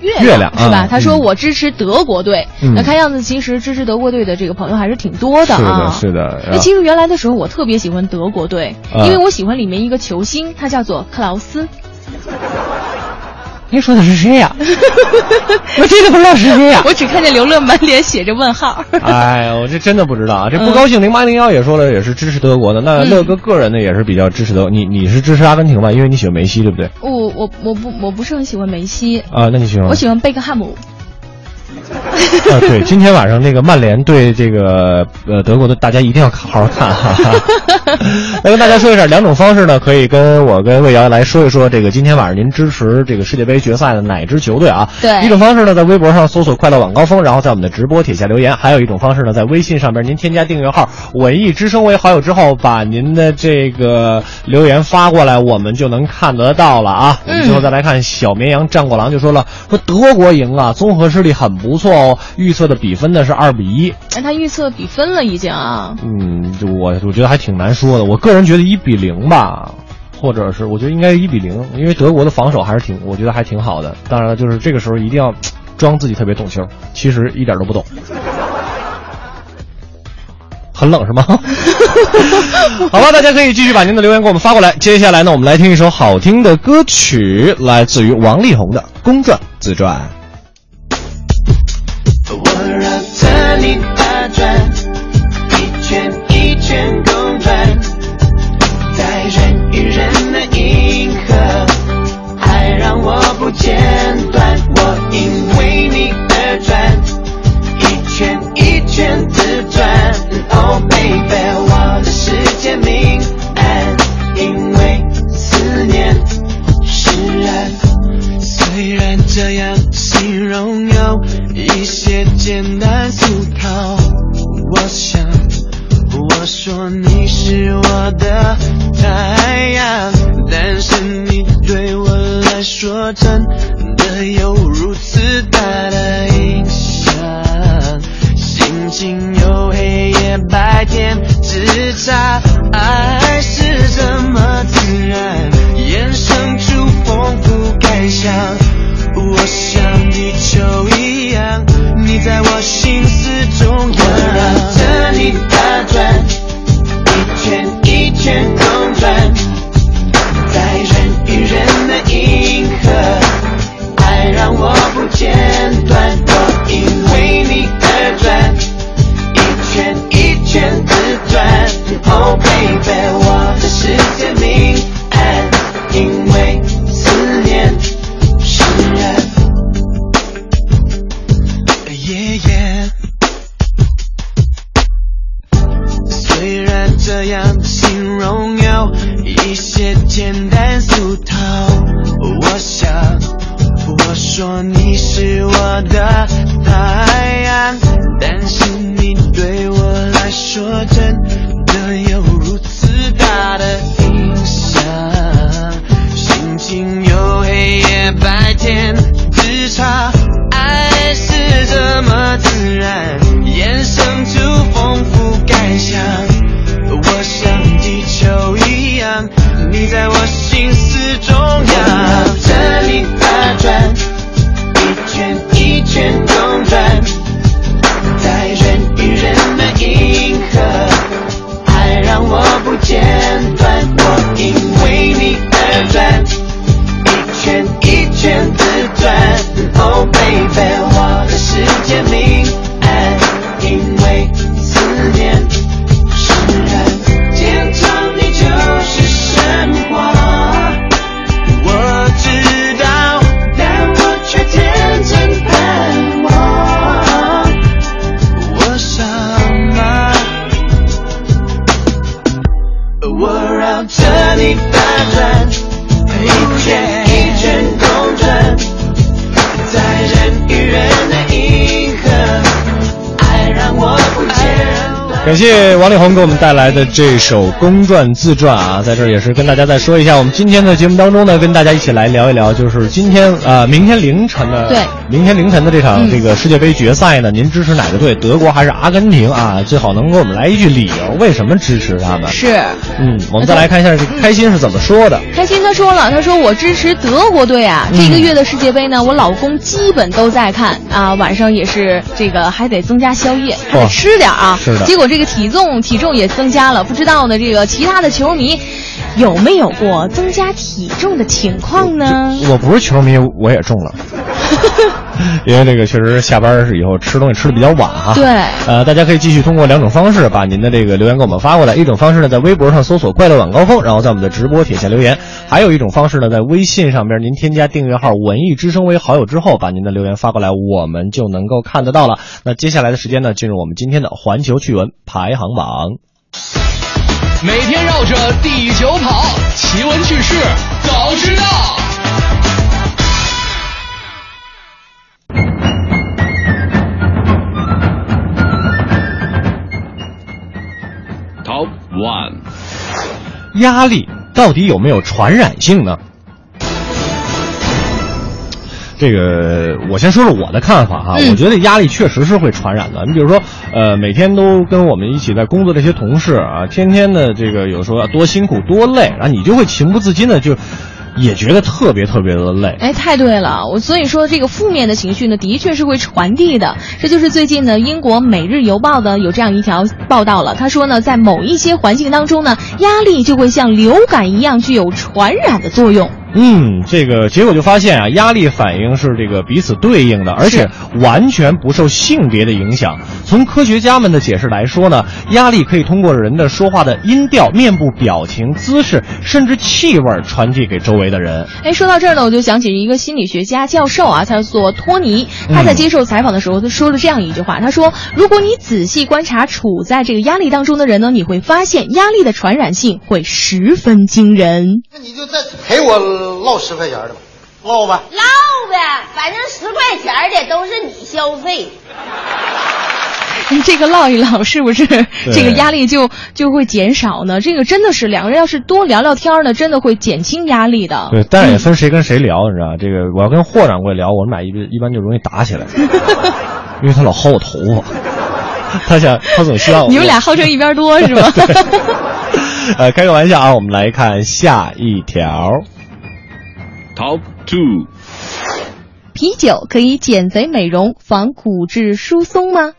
月月亮是吧？嗯他说我支持德国队。嗯那看样子其实支持德国队的这个朋友还是挺多的是啊。的，是的。那其实原来的时候，我特别喜欢德国队，啊因为我喜欢里面一个球星，他叫做克劳斯。您说的是谁呀？我真的不知道是谁呀。我只看见刘乐满脸写着问号。哎呀，我这真的不知道啊！这不高兴，零八零幺也说了，也是支持德国的。那嗯乐哥个人呢，也是比较支持德国。你你是支持阿根廷吧？因为你喜欢梅西，对不对？我我我不我不是很喜欢梅西，啊，那你喜欢？我喜欢贝克汉姆。啊，对，今天晚上那个曼联对这个呃德国的，大家一定要好好看哈、来跟大家说一下，两种方式呢，可以跟我跟魏瑶来说一说这个今天晚上您支持这个世界杯决赛的哪支球队啊？对一种方式呢，在微博上搜索“快乐晚高峰”，然后在我们的直播帖下留言；还有一种方式呢，在微信上边您添加订阅号“文艺之声”为好友之后，把您的这个留言发过来，我们就能看得到了啊。我们最后再来看小绵羊战过狼就说了，说德国赢啊，综合实力很不错哦，预测的比分呢是二比一。那他预测比分了已经啊。嗯，就我我觉得还挺难说的。我个人觉得一比零吧，或者是我觉得应该一比零，因为德国的防守还是挺，我觉得还挺好的。当然了，就是这个时候一定要装自己特别懂球，其实一点都不懂。很冷是吗？好吧，大家可以继续把您的留言给我们发过来。接下来呢，我们来听一首好听的歌曲，来自于王力宏的《公转自转》。着太阳，但是你对我来说真的有如此大的影响，心情有黑夜白天之差，简单俗套，我想我说你是我的太阳，但是你对我来说真的有如此大的影响，心情有黑夜白天片断我因为你而转一圈一圈自转。Oh baby 我的世界明感谢王力宏给我们带来的这首公转自传啊，在这儿也是跟大家再说一下，我们今天的节目当中呢，跟大家一起来聊一聊，就是今天呃明天凌晨的对，明天凌晨的这场嗯这个世界杯决赛呢，您支持哪个队？德国还是阿根廷啊？最好能给我们来一句理由，为什么支持他们？是，嗯，我们再来看一下这个开心是怎么说的。开心他说了，他说我支持德国队啊，嗯这个月的世界杯呢，我老公基本都在看啊，晚上也是这个还得增加宵夜，还得哦吃点啊。是的结果这个体重体重也增加了，不知道呢，这个其他的球迷有没有过增加体重的情况呢？我不是球迷，我也中了。因为这个确实下班是以后吃东西吃的比较晚哈。对呃，大家可以继续通过两种方式把您的这个留言给我们发过来。一种方式呢，在微博上搜索“快乐晚高峰”，然后在我们的直播帖下留言；还有一种方式呢，在微信上边您添加订阅号“文艺之声”为好友之后，把您的留言发过来，我们就能够看得到了。那接下来的时间呢，进入我们今天的环球趣闻排行榜。每天绕着地球跑，奇闻趣事早知道。Top One，压力到底有没有传染性呢？这个我先说说我的看法哈，嗯我觉得压力确实是会传染的。你比如说，呃，每天都跟我们一起在工作这些同事啊，天天的这个有时候要多辛苦多累，然后你就会情不自禁的就也觉得特别特别的累。哎，太对了，我所以说这个负面的情绪呢，的确是会传递的。这就是最近呢，英国《每日邮报》呢有这样一条报道了，他说呢，在某一些环境当中呢，压力就会像流感一样具有传染的作用。嗯，这个结果就发现啊，压力反应是这个彼此对应的，而且完全不受性别的影响。从科学家们的解释来说呢，压力可以通过人的说话的音调、面部表情、姿势，甚至气味传递给周围的人。哎，说到这儿呢，我就想起一个心理学家教授啊，他叫做托尼，他在接受采访的时候，他说了这样一句话，他说：“如果你仔细观察处在这个压力当中的人呢，你会发现压力的传染性会十分惊人。那你就再陪我唠十块钱的吧，唠吧。唠呗，反正十块钱的都是你消费。这个唠一唠，是不是这个压力就就会减少呢？这个真的是两个人要是多聊聊天呢，真的会减轻压力的。对，但是也分谁跟谁聊，你知道吧？这个我要跟霍掌柜聊，我们俩一一般就容易打起来，因为他老薅我头发，他想他总希望你们俩号称一边多是吧？呃，开个玩笑啊，我们来看下一条。Top Two，啤酒可以减肥美容、防骨质疏松吗？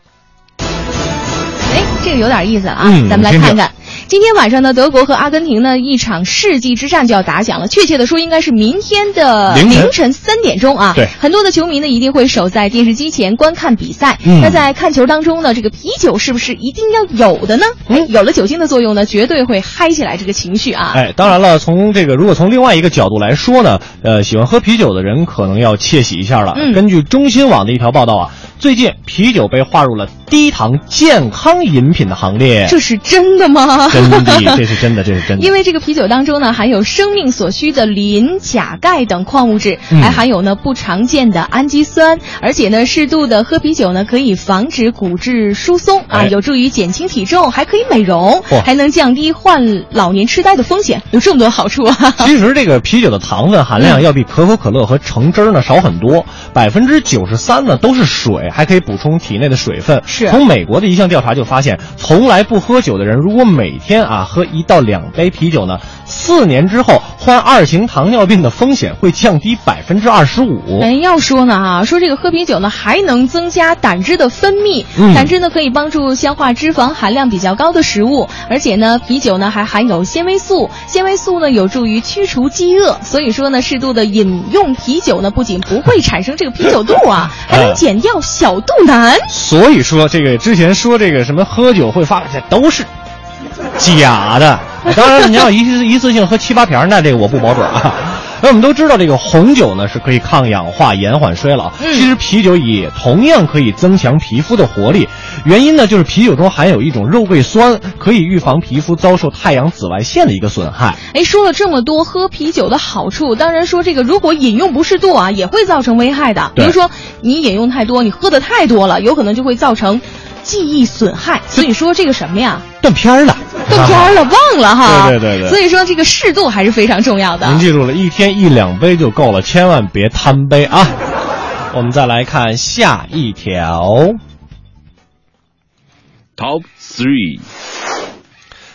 哎，这个有点意思啊，嗯咱们来听听看看。今天晚上呢，德国和阿根廷呢一场世纪之战就要打响了。确切的说，应该是明天的凌晨三点钟啊。对很多的球迷呢一定会守在电视机前观看比赛。嗯那在看球当中呢，这个啤酒是不是一定要有的呢？哎，有了酒精的作用呢，绝对会嗨起来这个情绪啊。哎，当然了，从这个如果从另外一个角度来说呢，呃，喜欢喝啤酒的人可能要窃喜一下了。嗯根据中新网的一条报道啊，最近啤酒被划入了低糖健康饮品的行列。这是真的吗？真的，这是真的，这是真的。因为这个啤酒当中呢，含有生命所需的磷、钾、钙等矿物质，嗯还含有呢不常见的氨基酸，而且呢，适度的喝啤酒呢，可以防止骨质疏松啊，哎有助于减轻体重，还可以美容，还能降低患老年痴呆的风险，有这么多好处啊！其实这个啤酒的糖分含量要比可口可乐和橙汁儿呢少很多，百分之九十三呢都是水，还可以补充体内的水分。是从美国的一项调查就发现，从来不喝酒的人，如果每天啊喝一到两杯啤酒呢，四年之后患二型糖尿病的风险会降低百分之二十五。哎，要说呢哈，说这个喝啤酒呢，还能增加胆汁的分泌，嗯胆汁呢可以帮助消化脂肪含量比较高的食物，而且呢，啤酒呢还含有纤维素，纤维素呢有助于驱除饥饿，所以说呢，适度的饮用啤酒呢，不仅不会产生这个啤酒肚啊，还能减掉小肚腩。所以说，这个之前说这个什么喝酒会发，这都是假的。当然，你要一次一次性喝七八瓶儿，那这个我不保准啊。那我们都知道，这个红酒呢是可以抗氧化、延缓衰老。嗯其实啤酒也同样可以增强皮肤的活力。原因呢，就是啤酒中含有一种肉桂酸，可以预防皮肤遭受太阳紫外线的一个损害。哎，说了这么多喝啤酒的好处，当然说这个如果饮用不适度啊，也会造成危害的。比如说你饮用太多，你喝的太多了，有可能就会造成记忆损害。所以说这个什么呀？断片儿了，断片儿了，忘了哈。对对对对所以说这个适度还是非常重要的。您记住了，一天一两杯就够了，千万别贪杯啊！我们再来看下一条 Top three，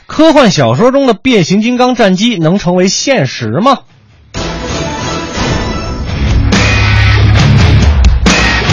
科幻小说中的变形金刚战机能成为现实吗？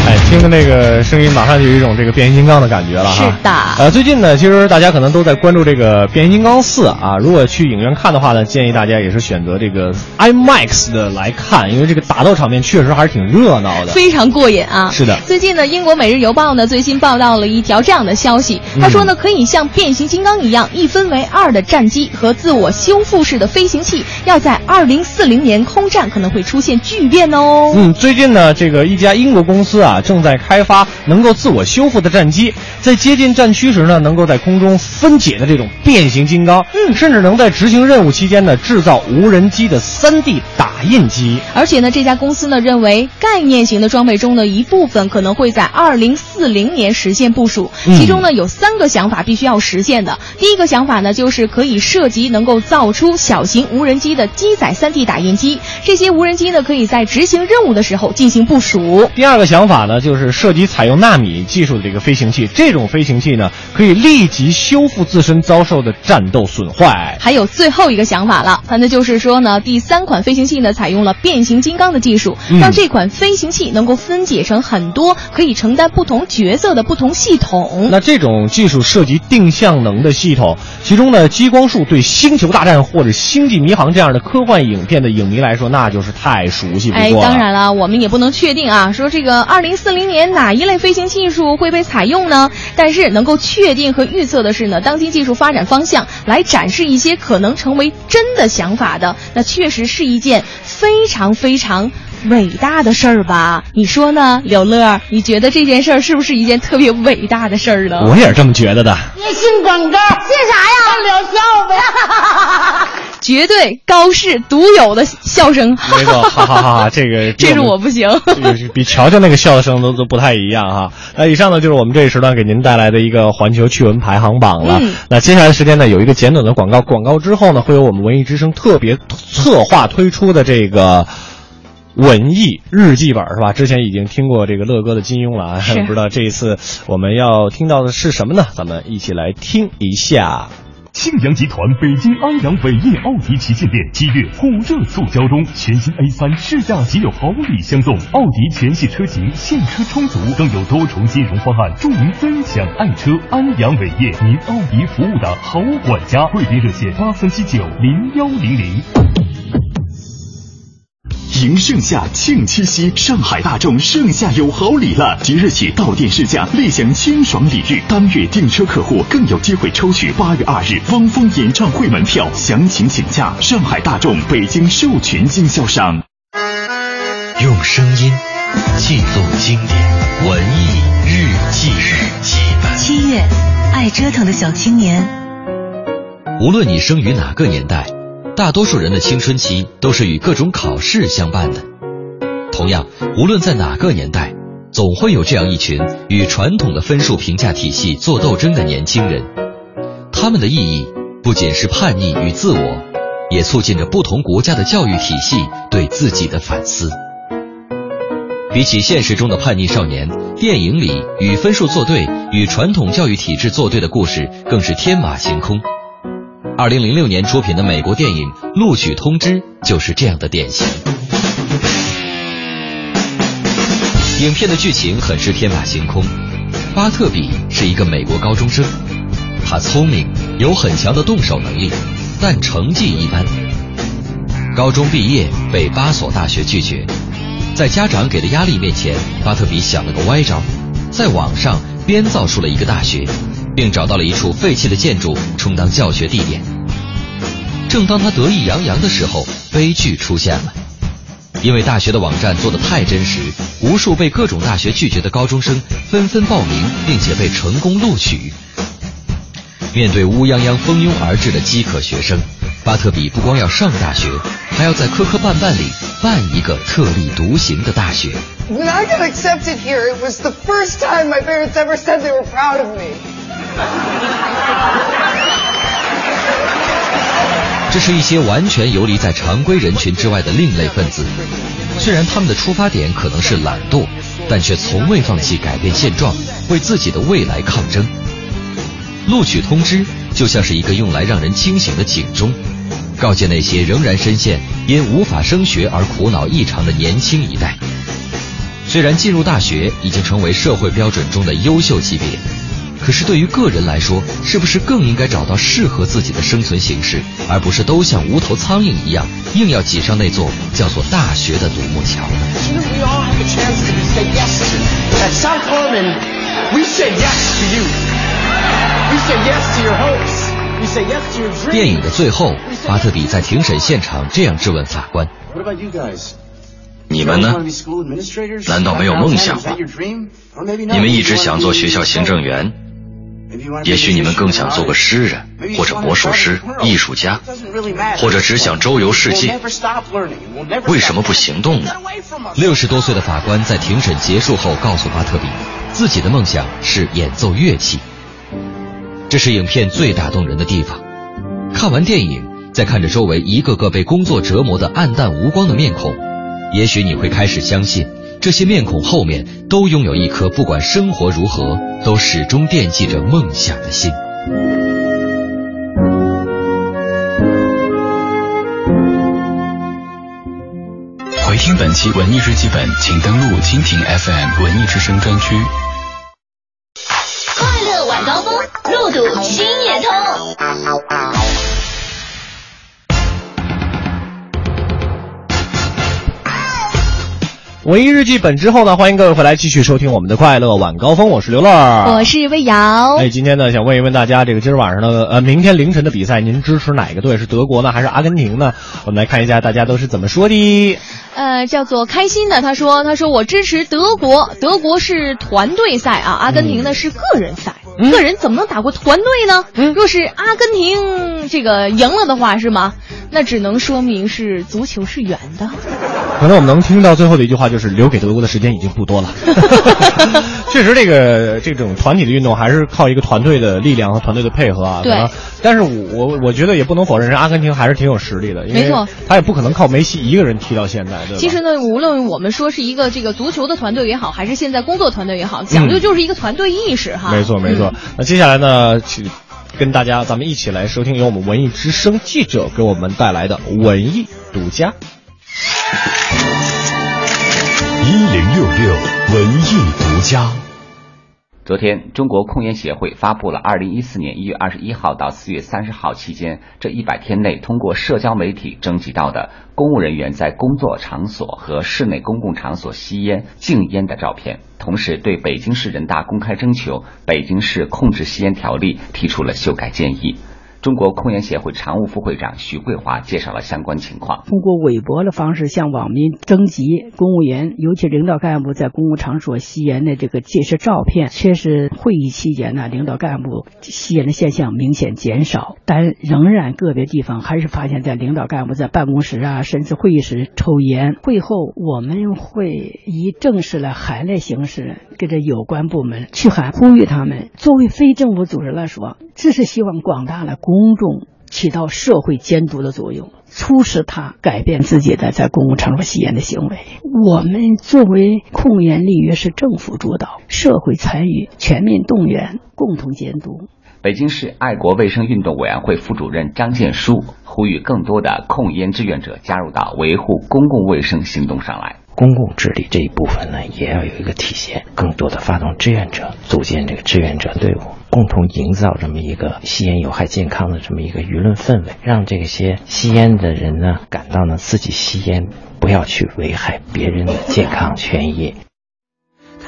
哎，听着那个声音，马上就有一种这个变形金刚的感觉了哈。是的呃，最近呢，其实大家可能都在关注这个变形金刚四啊。如果去影院看的话呢，建议大家也是选择这个 IMAX 的来看，因为这个打斗场面确实还是挺热闹的。非常过瘾啊！是的最近呢，英国《每日邮报》呢最新报道了一条这样的消息，他说呢，可以像变形金刚一样一分为二的战机和自我修复式的飞行器，要在二零四零年空战可能会出现巨变哦。嗯，最近呢，这个一家英国公司啊，正在开发能够自我修复的战机，在接近战区时呢，能够在空中分解的这种变形金刚，嗯，甚至能在执行任务期间呢，制造无人机的 3D 打印机。而且呢，这家公司呢认为，概念型的装备中的一部分可能会在2040年实现部署。嗯其中呢有三个想法必须要实现的。第一个想法呢，就是可以涉及能够造出小型无人机的机载 3D 打印机，这些无人机呢可以在执行任务的时候进行部署。第二个想法呢，就是涉及采用纳米技术的这个飞行器，这种飞行器呢，可以立即修复自身遭受的战斗损坏。还有最后一个想法了，那就是说呢，第三款飞行器呢采用了变形金刚的技术，嗯让这款飞行器能够分解成很多可以承担不同角色的不同系统。那这种技术涉及定向能的系统，其中呢，激光束对《星球大战》或者《星际迷航》这样的科幻影片的影迷来说，那就是太熟悉不哎，过了。当然了，我们也不能确定啊，说这个二零四零年哪一类飞行技术会被采用呢？但是能够确定和预测的是呢，当今技术发展方向来展示一些可能成为真的想法的，那确实是一件非常非常伟大的事儿吧？你说呢，刘乐？你觉得这件事儿是不是一件特别伟大的事儿呢？我也是这么觉得的。你信广告，信啥呀？聊笑呗。绝对高氏独有的笑声，没错，哈哈哈哈！这个这是我不行。这个比乔乔那个笑声都都不太一样哈。那以上呢就是我们这一时段给您带来的一个环球趣闻排行榜了。嗯那接下来时间呢有一个简短的广告，广告之后呢会有我们文艺之声特别策划推出的这个。文艺日记本是吧？之前已经听过这个乐哥的金庸了啊，是不知道这一次我们要听到的是什么呢？咱们一起来听一下。庆阳集团北京安阳伟业奥迪旗舰店七月火热促销中，全新 A 三试驾即有好礼相送，奥迪全系车型现车充足，更有多重金融方案助您分享爱车。安阳伟业，您奥迪服务的好管家，贵宾热线八三七九零幺零零。迎盛夏，庆七夕，上海大众盛夏有好礼了！即日起到店试驾，立享清爽礼遇，当月订车客户更有机会抽取八月二日汪峰演唱会门票。详情请假上海大众北京授权经销商。用声音记录经典文艺日记日记本。七月，爱折腾的小青年。无论你生于哪个年代，大多数人的青春期都是与各种考试相伴的。同样，无论在哪个年代，总会有这样一群与传统的分数评价体系做斗争的年轻人。他们的意义不仅是叛逆与自我，也促进着不同国家的教育体系对自己的反思。比起现实中的叛逆少年，电影里与分数作对、与传统教育体制作对的故事更是天马行空。二零零六年出品的美国电影《录取通知》就是这样的典型。影片的剧情很是天马行空。巴特比是一个美国高中生，他聪明，有很强的动手能力，但成绩一般。高中毕业被八所大学拒绝，在家长给的压力面前，巴特比想了个歪招，在网上编造出了一个大学，并找到了一处废弃的建筑充当教学地点。正当他得意洋洋的时候，悲剧出现了。因为大学的网站做得太真实，无数被各种大学拒绝的高中生纷纷报名，并且被成功录取。面对乌泱泱蜂拥而至的饥渴学生，巴特比不光要上大学，还要在磕磕绊绊里办一个特立独行的大学。When I got accepted here, it was the first time my parents ever said they were proud of me. 这是一些完全游离在常规人群之外的另类分子。虽然他们的出发点可能是懒惰，但却从未放弃改变现状，为自己的未来抗争。录取通知就像是一个用来让人清醒的警钟，告诫那些仍然深陷因无法升学而苦恼异常的年轻一代。虽然进入大学已经成为社会标准中的优秀级别，可是对于个人来说，是不是更应该找到适合自己的生存形式，而不是都像无头苍蝇一样，硬要挤上那座叫做大学的独木桥？We 电影的最后，巴特比在庭审现场这样质问法官?你们呢?难道没有梦想吗.你们一直想做学校行政员，也许你们更想做个诗人，或者魔术师、艺术家，或者只想周游世界。为什么不行动呢？六十多岁的法官在庭审结束后告诉巴特比，自己的梦想是演奏乐器。这是影片最打动人的地方。看完电影，再看着周围一个个被工作折磨的暗淡无光的面孔，也许你会开始相信，这些面孔后面都拥有一颗不管生活如何，都始终惦记着梦想的心。回听本期文艺日记本，请登录蜻蜓 FM 文艺之声专区。路堵心也通。文艺日记本之后呢，欢迎各位回来继续收听我们的快乐晚高峰，我是刘乐，我是魏瑶。哎，今天呢，想问一问大家，这个今儿晚上的呃，明天凌晨的比赛，您支持哪个队？是德国呢，还是阿根廷呢？我们来看一下大家都是怎么说的。呃，叫做开心的，他说，他说我支持德国，德国是团队赛啊，阿根廷呢是个人赛，个人怎么能打过团队呢？嗯若是阿根廷这个赢了的话，是吗？那只能说明是足球是圆的。可能我们能听到最后的一句话就是留给德国的时间已经不多了。确实，这个这种团体的运动还是靠一个团队的力量和团队的配合啊。对可能。但是我我我觉得也不能否认，人阿根廷还是挺有实力的，因为没错他也不可能靠梅西一个人踢到现在，对吧？其实呢，无论我们说是一个这个足球的团队也好，还是现在工作团队也好，讲究就是一个团队意识哈。没错没错。那接下来呢，请跟大家咱们一起来收听由我们文艺之声记者给我们带来的文艺独家。一零六六文艺独家。昨天，中国控烟协会发布了二零一四年一月二十一号到四月三十号期间这一百天内通过社交媒体征集到的公务人员在工作场所和室内公共场所吸烟、禁烟的照片，同时对北京市人大公开征求《北京市控制吸烟条例》提出了修改建议。中国控烟协会常务副会长徐桂华介绍了相关情况。通过微博的方式向网民征集公务员，尤其领导干部在公共场所吸烟的这个这些照片，确实会议期间呢，领导干部吸烟的现象明显减少，但仍然个别地方还是发现，在领导干部在办公室啊，甚至会议室抽烟。会后我们会以正式的函的形式给这有关部门去函，呼吁他们。作为非政府组织来说，只是希望广大的公公众起到社会监督的作用，促使他改变自己的在公共场所吸烟的行为。我们作为控烟立约是政府主导，社会参与，全面动员，共同监督。北京市爱国卫生运动委员会副主任张建书呼吁更多的控烟志愿者加入到维护公共卫生行动上来。公共治理这一部分呢，也要有一个体现，更多的发动志愿者，组建这个志愿者队伍，共同营造这么一个吸烟有害健康的这么一个舆论氛围，让这些吸烟的人呢感到呢自己吸烟不要去危害别人的健康权益。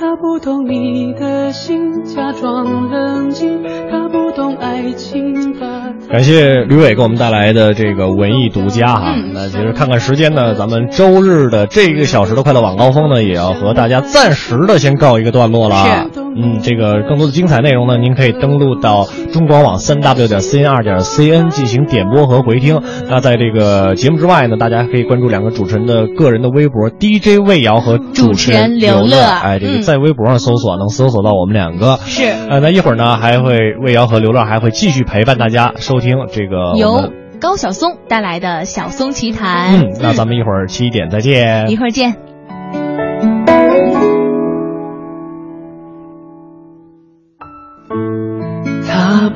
他不懂你的心，假装冷静。他不懂爱情，把感谢吕伟给我们带来的这个文艺独家哈。嗯那其实看看时间呢，咱们周日的这个小时的快乐晚高峰呢，也要和大家暂时的先告一个段落了。嗯，这个更多的精彩内容呢，您可以登录到中广网三 w 点 cn 二点 cn 进行点播和回听。那在这个节目之外呢，大家可以关注两个主持人的个人的微博 DJ 魏瑶和主持人刘乐哎，这个嗯在微博上搜索能搜索到我们两个。是呃，那一会儿呢，还会魏瑶和刘乐还会继续陪伴大家收听这个由高晓松带来的小松奇谈。嗯，那咱们一会儿七点再见。一会儿见。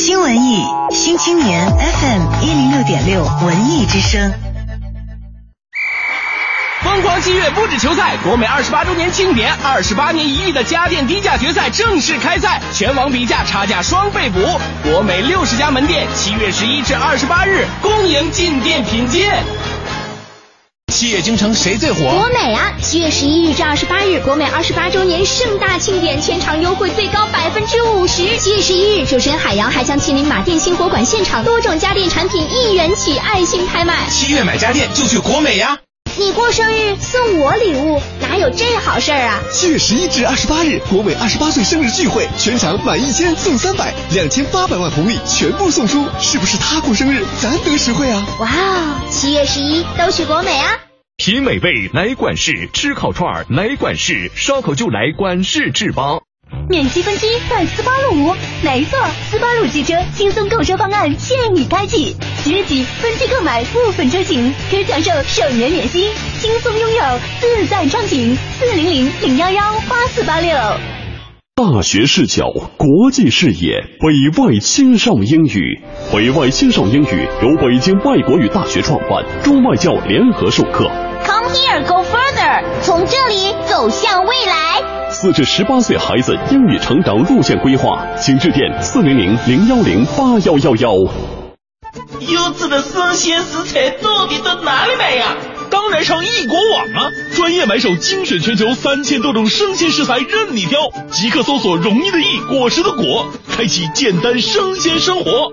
新文艺新青年 FM 一零六点六文艺之声。疯狂七月不止球赛，国美二十八周年庆典，二十八年一遇的家电低价决赛正式开赛，全网比价，差价双倍补。国美六十家门店，七月十一至二十八日恭迎进店品鉴。七月京城谁最火？国美啊！七月十一日至二十八日，国美二十八周年盛大庆典，全场优惠最高百分之五十。七月十一日，主持人海洋还将亲临马店新火馆现场，多种家电产品一元起爱心拍卖。七月买家电就去国美呀！你过生日送我礼物，哪有这好事儿啊？七月十一至二十八日，国美二十八岁生日聚会，全场满一千送三百，两千八百万红利全部送出，是不是他过生日，咱得实惠啊？哇哦！七月十一都去国美啊！品美味来管事，吃烤串儿来管事，烧烤就来管事制吧。免息分期在斯巴鲁，没错，斯巴鲁汽车轻松购车方案现已开启，即日起分期购买部分车型可享受首年免息，轻松拥有自在畅行。四零零零幺幺八四八六。大学视角，国际视野，北外青少英语。北外青少英语由北京外国语大学创办，中外教联合授课。Come here, go further，从这里走向未来。四至十八岁孩子英语成长路线规划，请致电四零零零幺零八幺幺幺。优质的生鲜食材到底到哪里买呀？当然上易果网啊！专业买手精选全球三千多种生鲜食材任你挑，即刻搜索“容易的易，果实的果”，开启简单生鲜生活。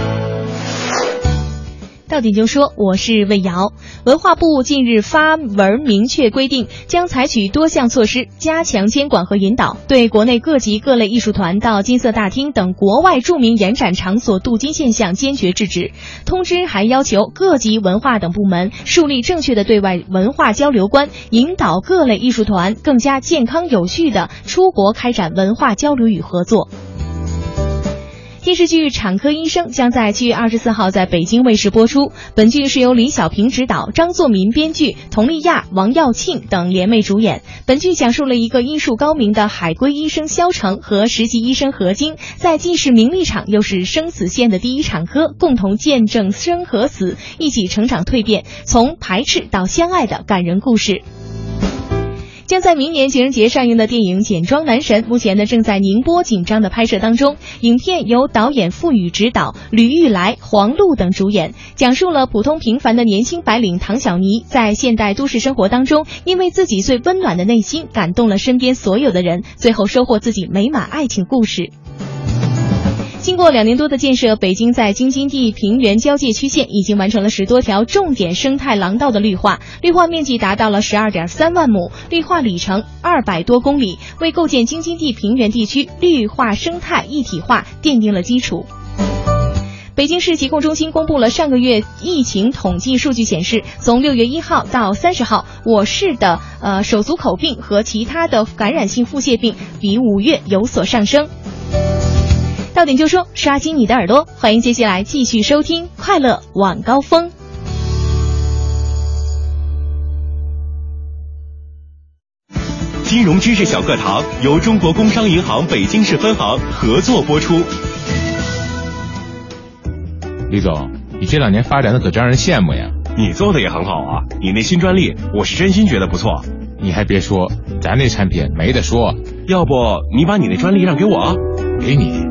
到点就说，我是魏瑶。文化部近日发文明确规定，将采取多项措施加强监管和引导，对国内各级各类艺术团到金色大厅等国外著名延展场所镀金现象坚决制止。通知还要求各级文化等部门树立正确的对外文化交流观，引导各类艺术团更加健康有序的出国开展文化交流与合作。电视剧《产科医生》将在七月二十四号在北京卫视播出。本剧是由李小平执导，张作民编剧，佟丽娅、王耀庆等联袂主演。本剧讲述了一个医术高明的海归医生肖成和实习医生何晶，在既是名利场又是生死线的第一产科，共同见证生和死，一起成长蜕变，从排斥到相爱的感人故事。将在明年情人节上映的电影《简装男神》，目前呢正在宁波紧张的拍摄当中。影片由导演傅宇执导，吕玉来、黄璐等主演，讲述了普通平凡的年轻白领唐小妮在现代都市生活当中，因为自己最温暖的内心感动了身边所有的人，最后收获自己美满爱情故事。经过两年多的建设，北京在京津冀平原交界区县已经完成了十多条重点生态廊道的绿化，绿化面积达到了十二点三万亩，绿化里程二百多公里，为构建京津冀平原地区绿化生态一体化奠定了基础。北京市疾控中心公布了上个月疫情统计数据，显示从六月一号到三十号，我市的呃手足口病和其他的感染性腹泻病比五月有所上升。到点就说，刷新你的耳朵，欢迎接下来继续收听《快乐晚高峰》。金融知识小课堂由中国工商银行北京市分行合作播出。李总，你这两年发展的可真让人羡慕呀！你做的也很好啊，你那新专利，我是真心觉得不错。你还别说，咱那产品没得说。要不你把你那专利让给我？给你。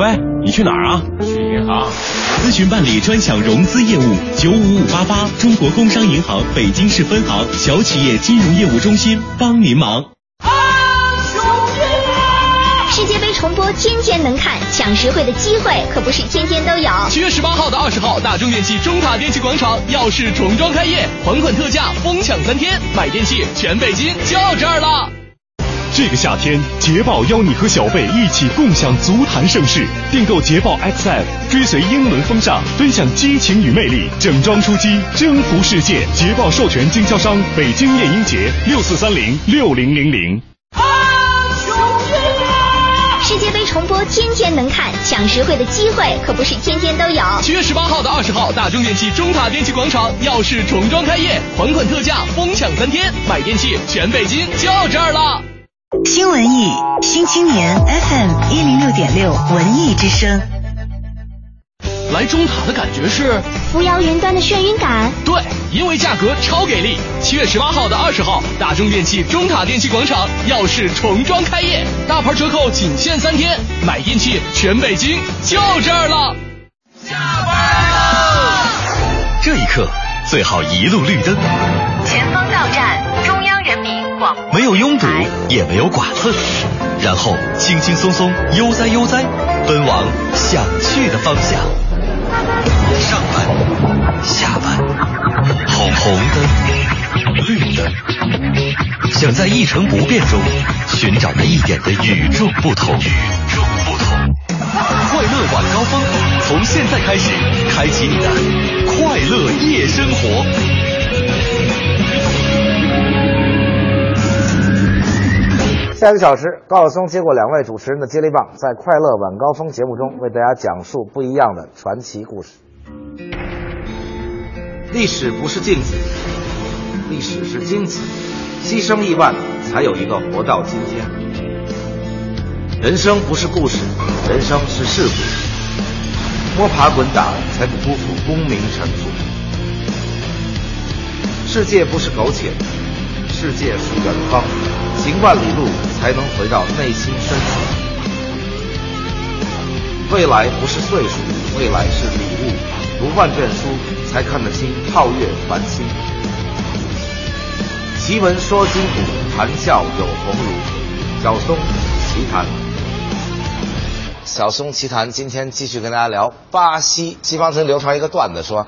喂，你去哪儿啊？去银行。咨询办理专享融资业务，九五五八八，中国工商银行北京市分行小企业金融业务中心帮您忙。世界杯重播天天能看，抢实惠的机会可不是天天都有。七月十八号到二十号，大中电器中塔电器广场耀世重装开业，还款特价，疯抢三天，买电器全北京就这儿了。这个夏天，捷豹邀你和小贝一起共享足坛盛世。订购捷豹 XF，追随英伦风尚，分享激情与魅力，整装出击，征服世界。捷豹授权经销商北京燕鹰节六四三零六零零零。世界杯重播天天能看，抢实惠的机会可不是天天都有。七月十八号到二十号，大中电器中塔电器广场耀世重装开业，款款特价，疯抢三天，买电器全北京就这儿了。新文艺新青年 FM 一零六点六文艺之声。来中塔的感觉是扶摇云端的眩晕感。对，因为价格超给力。七月十八号到二十号，大中电器中塔电器广场耀世重装开业，大牌折扣仅限三天，买电器全北京就这儿了。下班了，这一刻最好一路绿灯。前方到站中人民广没有拥堵，也没有剐蹭，然后轻轻松松悠哉悠哉，奔往想去的方向。上班，下班，红红灯，绿灯，想在一成不变中寻找那一点的与众不同。与众不同。快乐晚高峰，从现在开始，开启你的快乐夜生活。下个小时，高晓松接过两位主持人的接力棒，在《快乐晚高峰》节目中为大家讲述不一样的传奇故事。历史不是镜子，历史是金子，牺牲亿万才有一个活到今天。人生不是故事，人生是事故，摸爬滚打才不辜负功名尘俗。世界不是苟且，世界是远方，行万里路才能回到内心深处。未来不是岁数，未来是礼物。读万卷书，才看得清皓月繁星。奇闻说今古，谈笑有鸿儒。小松奇谈。小松奇谈，今天继续跟大家聊巴西。西方曾流传一个段子，说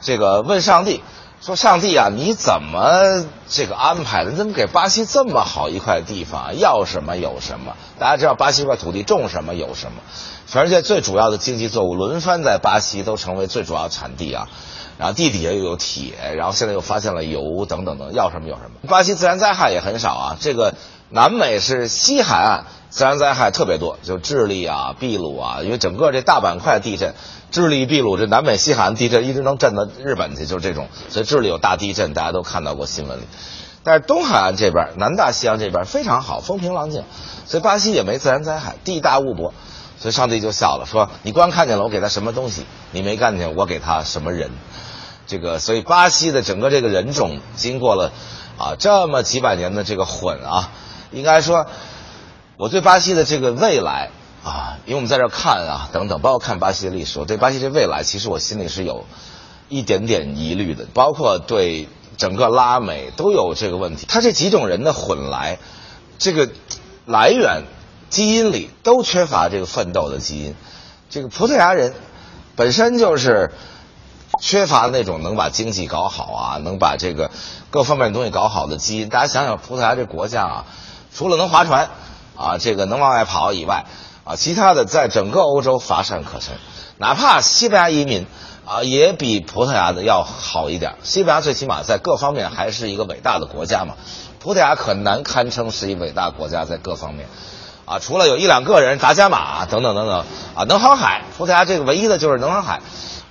这个问上帝，说上帝啊，你怎么这个安排的？你怎么给巴西这么好一块地方？要什么有什么？大家知道巴西这块土地种什么有什么？全世界最主要的经济作物轮番在巴西都成为最主要产地啊。然后地底下又有铁，然后现在又发现了油等等等，要什么有什么。巴西自然灾害也很少啊，这个南美是西海岸自然灾害特别多，就智利啊、秘鲁啊，因为整个这大板块地震，智利、秘鲁这南美西海岸地震一直能震到日本去，就是这种，所以智利有大地震，大家都看到过新闻里。但是东海岸这边，南大西洋这边非常好，风平浪静，所以巴西也没自然灾害，地大物博，所以上帝就笑了，说你光看见了我给他什么东西，你没看见我给他什么人。这个，所以巴西的整个这个人种经过了啊这么几百年的这个混啊，应该说，我对巴西的这个未来啊，因为我们在这看啊等等，包括看巴西的历史，我对巴西这未来，其实我心里是有一点点疑虑的，包括对整个拉美都有这个问题。他这几种人的混来，这个来源基因里都缺乏这个奋斗的基因。这个葡萄牙人本身就是。缺乏那种能把经济搞好啊，能把这个各方面的东西搞好的基因。大家想想，葡萄牙这国家啊，除了能划船啊，这个能往外跑以外，啊，其他的在整个欧洲乏善可陈。哪怕西班牙移民啊，也比葡萄牙的要好一点。西班牙最起码在各方面还是一个伟大的国家嘛。葡萄牙很难堪称是一伟大国家，在各方面啊，除了有一两个人达伽马等等等等啊，能航海。葡萄牙这个唯一的就是能航海。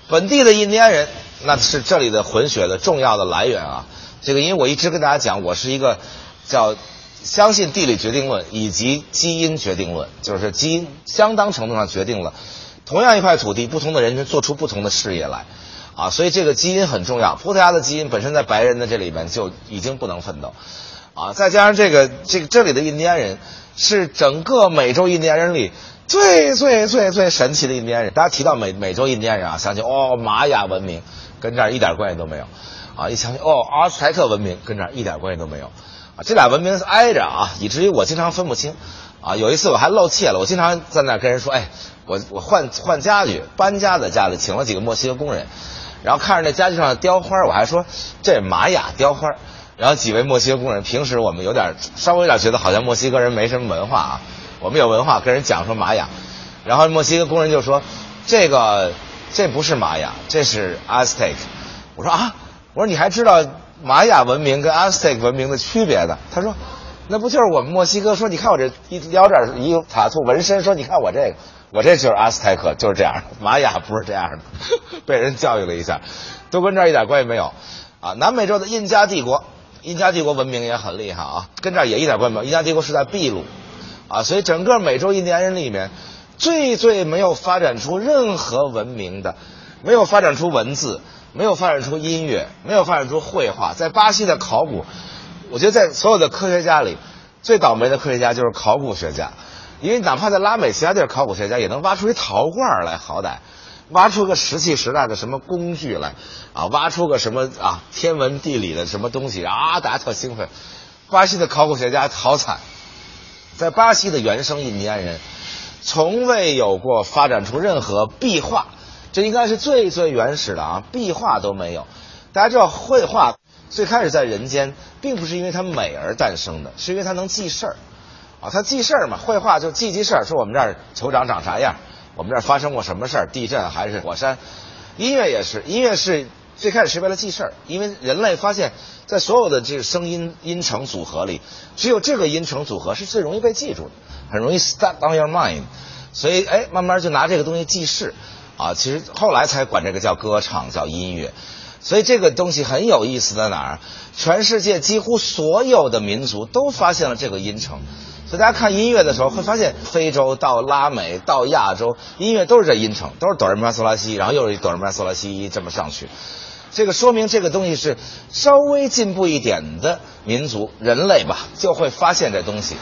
本地的印第安人，那是这里的混血的重要的来源啊。这个，因为我一直跟大家讲，我是一个叫相信地理决定论以及基因决定论，就是基因相当程度上决定了同样一块土地，不同的人群做出不同的事业来啊。所以这个基因很重要。葡萄牙的基因本身在白人的这里边就已经不能奋斗啊，再加上这个这个这里的印第安人是整个美洲印第安人里。最最最最神奇的印第安人，大家提到美美洲印第安人啊，想起哦玛雅文明，跟这儿一点关系都没有，啊一想起哦阿斯泰克文明，跟这儿一点关系都没有，啊这俩文明挨着啊，以至于我经常分不清，啊有一次我还露怯了，我经常在那跟人说，哎我我换换家具搬家在家里，请了几个墨西哥工人，然后看着那家具上的雕花，我还说这玛雅雕花，然后几位墨西哥工人，平时我们有点稍微有点觉得好像墨西哥人没什么文化啊。我们有文化，跟人讲说玛雅，然后墨西哥工人就说：“这个这不是玛雅，这是 Aztec。”我说啊，我说你还知道玛雅文明跟 Aztec 文明的区别的？他说：“那不就是我们墨西哥说，你看我这一腰这儿一塔图纹身，说你看我这个，我这就是阿斯泰克，就是这样的。玛雅不是这样的，被人教育了一下，都跟这儿一点关系没有啊。南美洲的印加帝国，印加帝国文明也很厉害啊，跟这儿也一点关系没有。印加帝国是在秘鲁。啊，所以整个美洲印第安人里面，最最没有发展出任何文明的，没有发展出文字，没有发展出音乐，没有发展出绘画。在巴西的考古，我觉得在所有的科学家里，最倒霉的科学家就是考古学家，因为哪怕在拉美其他地儿，考古学家也能挖出一陶罐来，好歹挖出个石器时代的什么工具来，啊，挖出个什么啊天文地理的什么东西啊，大家特兴奋。巴西的考古学家好惨。在巴西的原生印第安人，从未有过发展出任何壁画，这应该是最最原始的啊，壁画都没有。大家知道，绘画最开始在人间，并不是因为它美而诞生的，是因为它能记事儿，啊，它记事儿嘛。绘画就记记事儿，说我们这儿酋长长啥样，我们这儿发生过什么事儿，地震还是火山。音乐也是，音乐是最开始是为了记事儿，因为人类发现。在所有的这个声音音程组合里，只有这个音程组合是最容易被记住的，很容易 stuck on your mind。所以，哎，慢慢就拿这个东西记事，啊，其实后来才管这个叫歌唱，叫音乐。所以这个东西很有意思在哪儿？全世界几乎所有的民族都发现了这个音程。所以大家看音乐的时候会发现，非洲到拉美到亚洲，音乐都是这音程，都是哆来咪发嗦拉西，然后又是哆来咪发嗦拉西这么上去。这个说明这个东西是稍微进步一点的民族人类吧，就会发现这东西，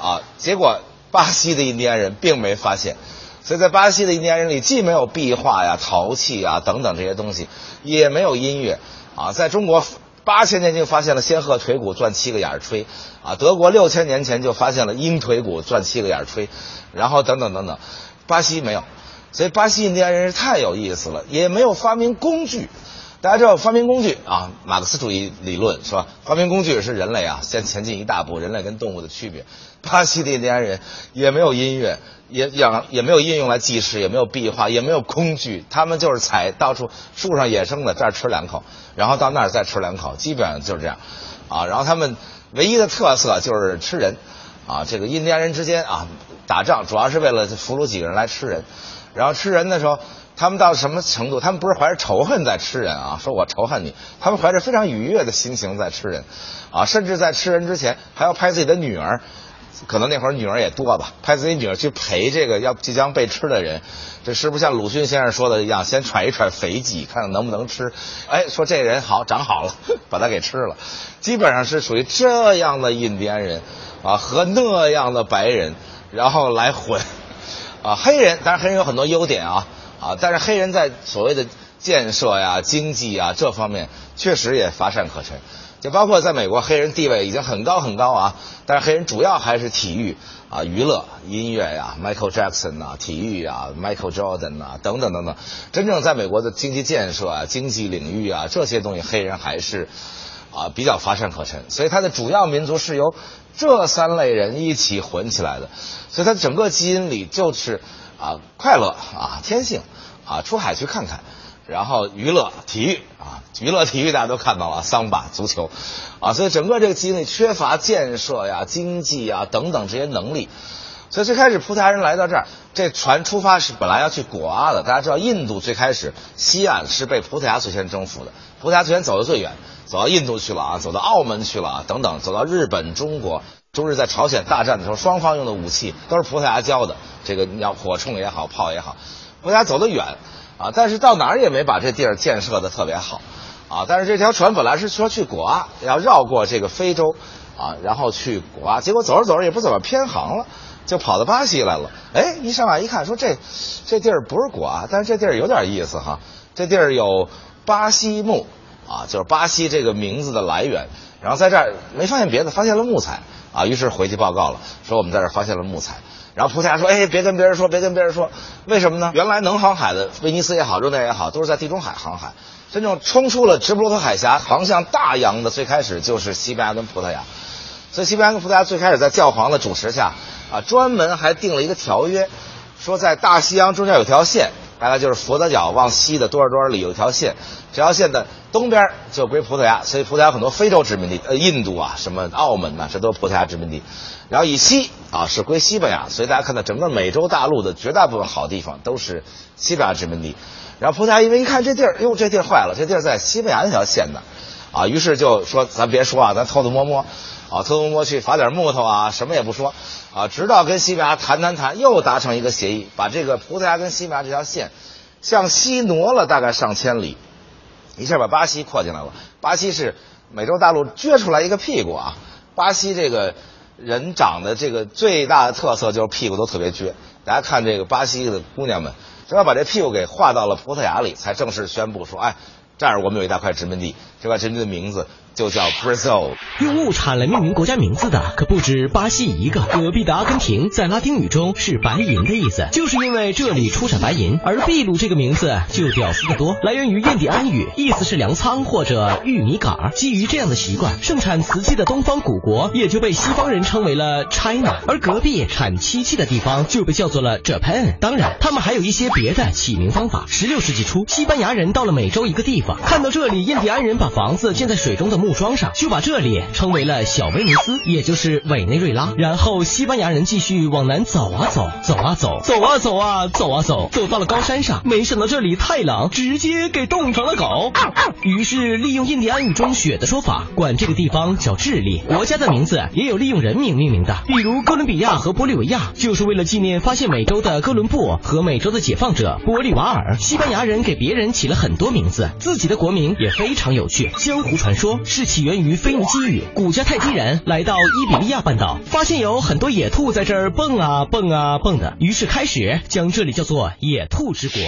啊，结果巴西的印第安人并没发现，所以在巴西的印第安人里，既没有壁画呀、陶器啊等等这些东西，也没有音乐，啊，在中国八千年就发现了仙鹤腿骨转七个眼儿吹，啊，德国六千年前就发现了鹰腿骨转七个眼儿吹，然后等等等等，巴西没有，所以巴西印第安人是太有意思了，也没有发明工具。大家知道发明工具啊，马克思主义理论是吧？发明工具是人类啊先前进一大步，人类跟动物的区别。巴西的印第安人也没有音乐，也养也没有应用来记事，也没有壁画，也没有工具，他们就是采到处树上野生的，这儿吃两口，然后到那儿再吃两口，基本上就是这样，啊，然后他们唯一的特色就是吃人，啊，这个印第安人之间啊打仗主要是为了俘虏几个人来吃人，然后吃人的时候。他们到什么程度？他们不是怀着仇恨在吃人啊，说我仇恨你，他们怀着非常愉悦的心情在吃人，啊，甚至在吃人之前还要拍自己的女儿，可能那会儿女儿也多吧，派自己女儿去陪这个要即将被吃的人，这是不是像鲁迅先生说的一样，先揣一揣肥鸡，看看能不能吃？哎，说这人好，长好了，把他给吃了，基本上是属于这样的印第安人，啊，和那样的白人，然后来混，啊，黑人，当然黑人有很多优点啊。啊，但是黑人在所谓的建设呀、经济啊这方面确实也乏善可陈，就包括在美国，黑人地位已经很高很高啊，但是黑人主要还是体育啊、娱乐、音乐呀，Michael Jackson 啊，体育啊，Michael Jordan 啊，等等等等。真正在美国的经济建设啊、经济领域啊这些东西，黑人还是啊比较乏善可陈，所以他的主要民族是由这三类人一起混起来的，所以他整个基因里就是啊快乐啊天性。啊，出海去看看，然后娱乐体育啊，娱乐体育大家都看到了，桑巴足球，啊，所以整个这个基因里缺乏建设呀、经济呀等等这些能力，所以最开始葡萄牙人来到这儿，这船出发是本来要去果阿的，大家知道印度最开始西岸是被葡萄牙最先征服的，葡萄牙最先走的最远，走到印度去了啊，走到澳门去了啊，等等，走到日本、中国，中日在朝鲜大战的时候，双方用的武器都是葡萄牙教的，这个你要火铳也好，炮也好。葡萄牙走得远，啊，但是到哪儿也没把这地儿建设的特别好，啊，但是这条船本来是说去果阿，要绕过这个非洲，啊，然后去果阿，结果走着走着也不怎么偏航了，就跑到巴西来了。哎，一上来一看，说这这地儿不是果阿，但是这地儿有点意思哈，这地儿有巴西木，啊，就是巴西这个名字的来源。然后在这儿没发现别的，发现了木材，啊，于是回去报告了，说我们在这儿发现了木材。然后葡萄牙说：“哎，别跟别人说，别跟别人说，为什么呢？原来能航海的，威尼斯也好，热内也好，都是在地中海航海。真正冲出了直布罗陀海峡，航向大洋的，最开始就是西班牙跟葡萄牙。所以西班牙跟葡萄牙最开始在教皇的主持下，啊，专门还定了一个条约，说在大西洋中间有条线，大概就是佛得角往西的多少多少里有一条线，这条线的东边就归葡萄牙，所以葡萄牙很多非洲殖民地，呃，印度啊，什么澳门呐，这都是葡萄牙殖民地。然后以西啊是归西班牙，所以大家看到整个美洲大陆的绝大部分好地方都是西班牙殖民地。然后葡萄牙因为一看这地儿，哟，这地儿坏了，这地儿在西班牙那条线呢，啊，于是就说咱别说啊，咱偷偷摸摸，啊，偷偷摸摸去伐点木头啊，什么也不说，啊，直到跟西班牙谈谈谈，又达成一个协议，把这个葡萄牙跟西班牙这条线向西挪了大概上千里，一下把巴西扩进来了。巴西是美洲大陆撅出来一个屁股啊，巴西这个。人长得这个最大的特色就是屁股都特别撅，大家看这个巴西的姑娘们，只要把这屁股给画到了葡萄牙里，才正式宣布说，哎，这儿我们有一大块殖民地，这块殖民地的名字就叫 Brazil。用物产来命名国家名字的可不止巴西一个，隔壁的阿根廷在拉丁语中是白银的意思，就是因为这里出产白银，而秘鲁这个名字就屌丝的多，来源于印第安语，意思是粮仓或者玉米杆。基于这样的习惯，盛产瓷器的东方古国也就被西方人称为了 China，而隔壁产漆器的地方就被叫做了 Japan。当然，他们还有一些别的起名方法。十六世纪初，西班牙人到了美洲一个地方，看到这里印第安人把房子建在水中的木桩上，就把这里称为了小威尼斯，也就是委内瑞拉。然后西班牙人继续往南走啊走，走啊走，走啊走啊走啊走，走到了高山上，没想到这里太冷，直接给冻成了狗。于是利用印第安语中雪的说法，管这个地方叫智利。国家的名字也有利用人名命名的，比如哥伦比亚和玻利维亚，就是为了纪念发现美洲的哥伦布和美洲的解放者玻利瓦尔。西班牙人给别人起了很多名字，自己的国名也非常有趣。江湖传说是起源于腓尼基语，古家泰基人来到伊比利亚半岛，发现有很多野兔在这儿蹦啊蹦啊蹦的，于是开始将这里叫做野兔之国。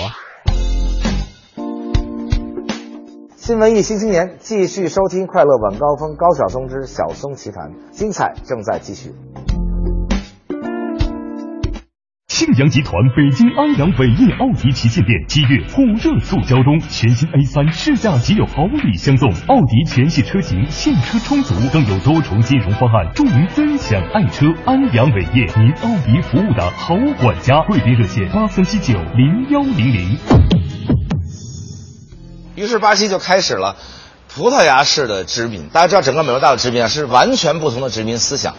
新文艺新青年继续收听《快乐晚高峰》，高晓松之晓松奇谈，精彩正在继续。庆阳集团北京安阳伟业奥迪旗舰店七月火热促销中，全新 A 三试驾即有好礼相送，奥迪全系车型现车充足，更有多重金融方案助您分享爱车。安阳伟业，您奥迪服务的好管家，贵宾热线八三七九零幺零零。于是巴西就开始了葡萄牙式的殖民。大家知道，整个美洲大陆殖民啊是完全不同的殖民思想，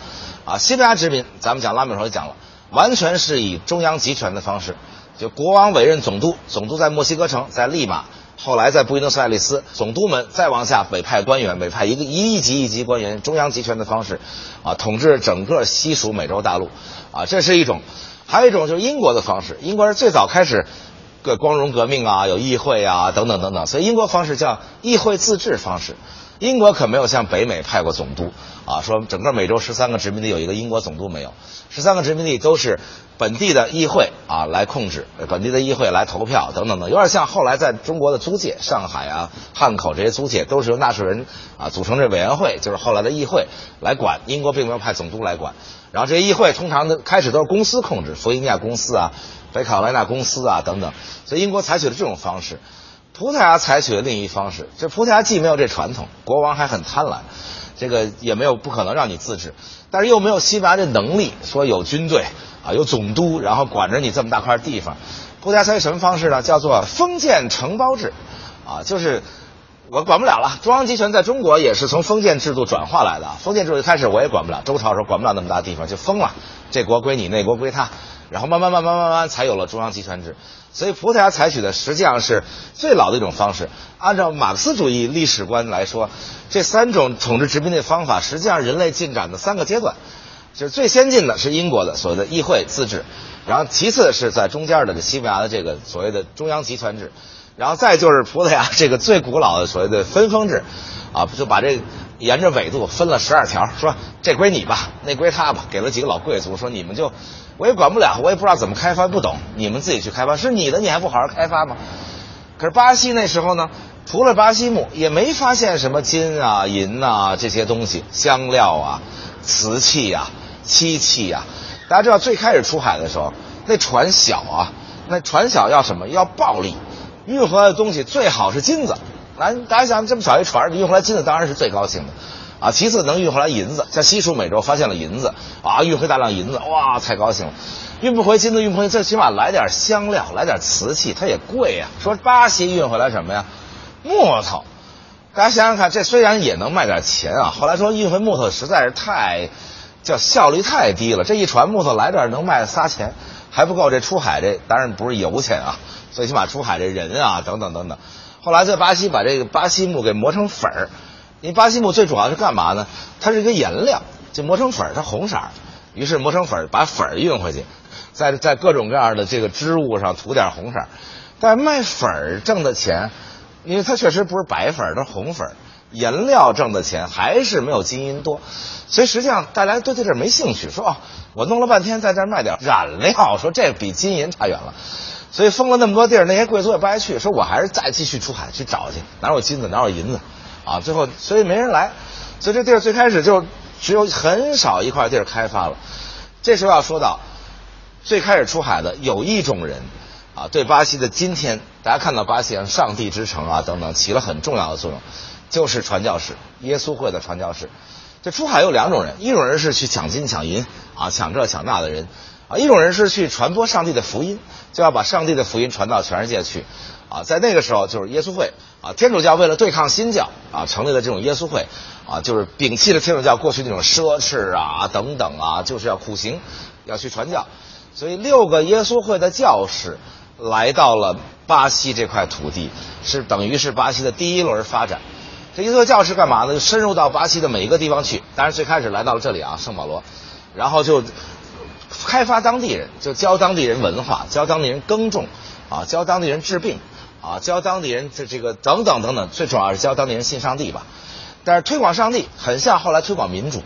啊，西班牙殖民咱们讲拉美时候讲了，完全是以中央集权的方式，就国王委任总督，总督在墨西哥城，在利马，后来在布宜诺斯艾利斯，总督们再往下委派官员，委派一个一级一级官员，中央集权的方式，啊，统治整个西属美洲大陆，啊，这是一种，还有一种就是英国的方式，英国是最早开始。个光荣革命啊，有议会啊，等等等等，所以英国方式叫议会自治方式。英国可没有向北美派过总督啊，说整个美洲十三个殖民地有一个英国总督没有，十三个殖民地都是本地的议会啊来控制，本地的议会来投票等等等，有点像后来在中国的租界，上海啊、汉口这些租界都是由纳税人啊组成这委员会，就是后来的议会来管。英国并没有派总督来管，然后这些议会通常的开始都是公司控制，弗吉尼亚公司啊。北卡罗来纳公司啊，等等，所以英国采取了这种方式，葡萄牙采取的另一方式。这葡萄牙既没有这传统，国王还很贪婪，这个也没有不可能让你自治，但是又没有西班牙的能力，说有军队啊，有总督，然后管着你这么大块地方。葡萄牙采取什么方式呢？叫做封建承包制，啊，就是我管不了了。中央集权在中国也是从封建制度转化来的，封建制度一开始我也管不了，周朝时候管不了那么大地方，就封了，这国归你，那国归他。然后慢慢慢慢慢慢才有了中央集权制，所以葡萄牙采取的实际上是最老的一种方式。按照马克思主义历史观来说，这三种统治殖民的方法实际上人类进展的三个阶段，就是最先进的是英国的所谓的议会自治，然后其次是在中间的这西班牙的这个所谓的中央集权制，然后再就是葡萄牙这个最古老的所谓的分封制，啊，就把这沿着纬度分了十二条，说这归你吧，那归他吧，给了几个老贵族，说你们就。我也管不了，我也不知道怎么开发，不懂，你们自己去开发。是你的，你还不好好开发吗？可是巴西那时候呢，除了巴西木，也没发现什么金啊、银啊这些东西，香料啊、瓷器啊、漆器啊。大家知道，最开始出海的时候，那船小啊，那船小要什么？要暴利，运回来的东西最好是金子。咱大家想，这么小一船运回来金子，当然是最高兴的。啊，其次能运回来银子，像西属美洲发现了银子，啊，运回大量银子，哇，太高兴了。运不回金子，运不回，最起码来点香料，来点瓷器，它也贵呀。说巴西运回来什么呀？木头。大家想想看，这虽然也能卖点钱啊，后来说运回木头实在是太，叫效率太低了。这一船木头来这儿能卖仨钱，还不够这出海这当然不是油钱啊，最起码出海这人啊等等等等。后来在巴西把这个巴西木给磨成粉儿。因为巴西木最主要是干嘛呢？它是一个颜料，就磨成粉儿，它红色儿。于是磨成粉儿，把粉儿运回去，在在各种各样的这个织物上涂点红色儿。但卖粉儿挣的钱，因为它确实不是白粉儿，它是红粉儿。颜料挣的钱还是没有金银多，所以实际上大家对这事儿没兴趣。说哦，我弄了半天在这儿卖点染料，说这比金银差远了。所以封了那么多地儿，那些贵族也不爱去。说我还是再继续出海去找去，哪有金子，哪有银子。啊，最后所以没人来，所以这地儿最开始就只有很少一块地儿开发了。这时候要说到，最开始出海的有一种人，啊，对巴西的今天，大家看到巴西像上帝之城啊等等，起了很重要的作用，就是传教士，耶稣会的传教士。这出海有两种人，一种人是去抢金抢银啊，抢这抢那的人，啊，一种人是去传播上帝的福音，就要把上帝的福音传到全世界去。啊，在那个时候就是耶稣会啊，天主教为了对抗新教啊，成立了这种耶稣会啊，就是摒弃了天主教过去那种奢侈啊等等啊，就是要苦行，要去传教。所以六个耶稣会的教士来到了巴西这块土地，是等于是巴西的第一轮发展。这耶稣教士干嘛呢？就深入到巴西的每一个地方去。当然最开始来到了这里啊，圣保罗，然后就开发当地人，就教当地人文化，教当地人耕种，啊，教当地人治病。啊，教当地人这这个等等等等，最主要是教当地人信上帝吧。但是推广上帝很像后来推广民主，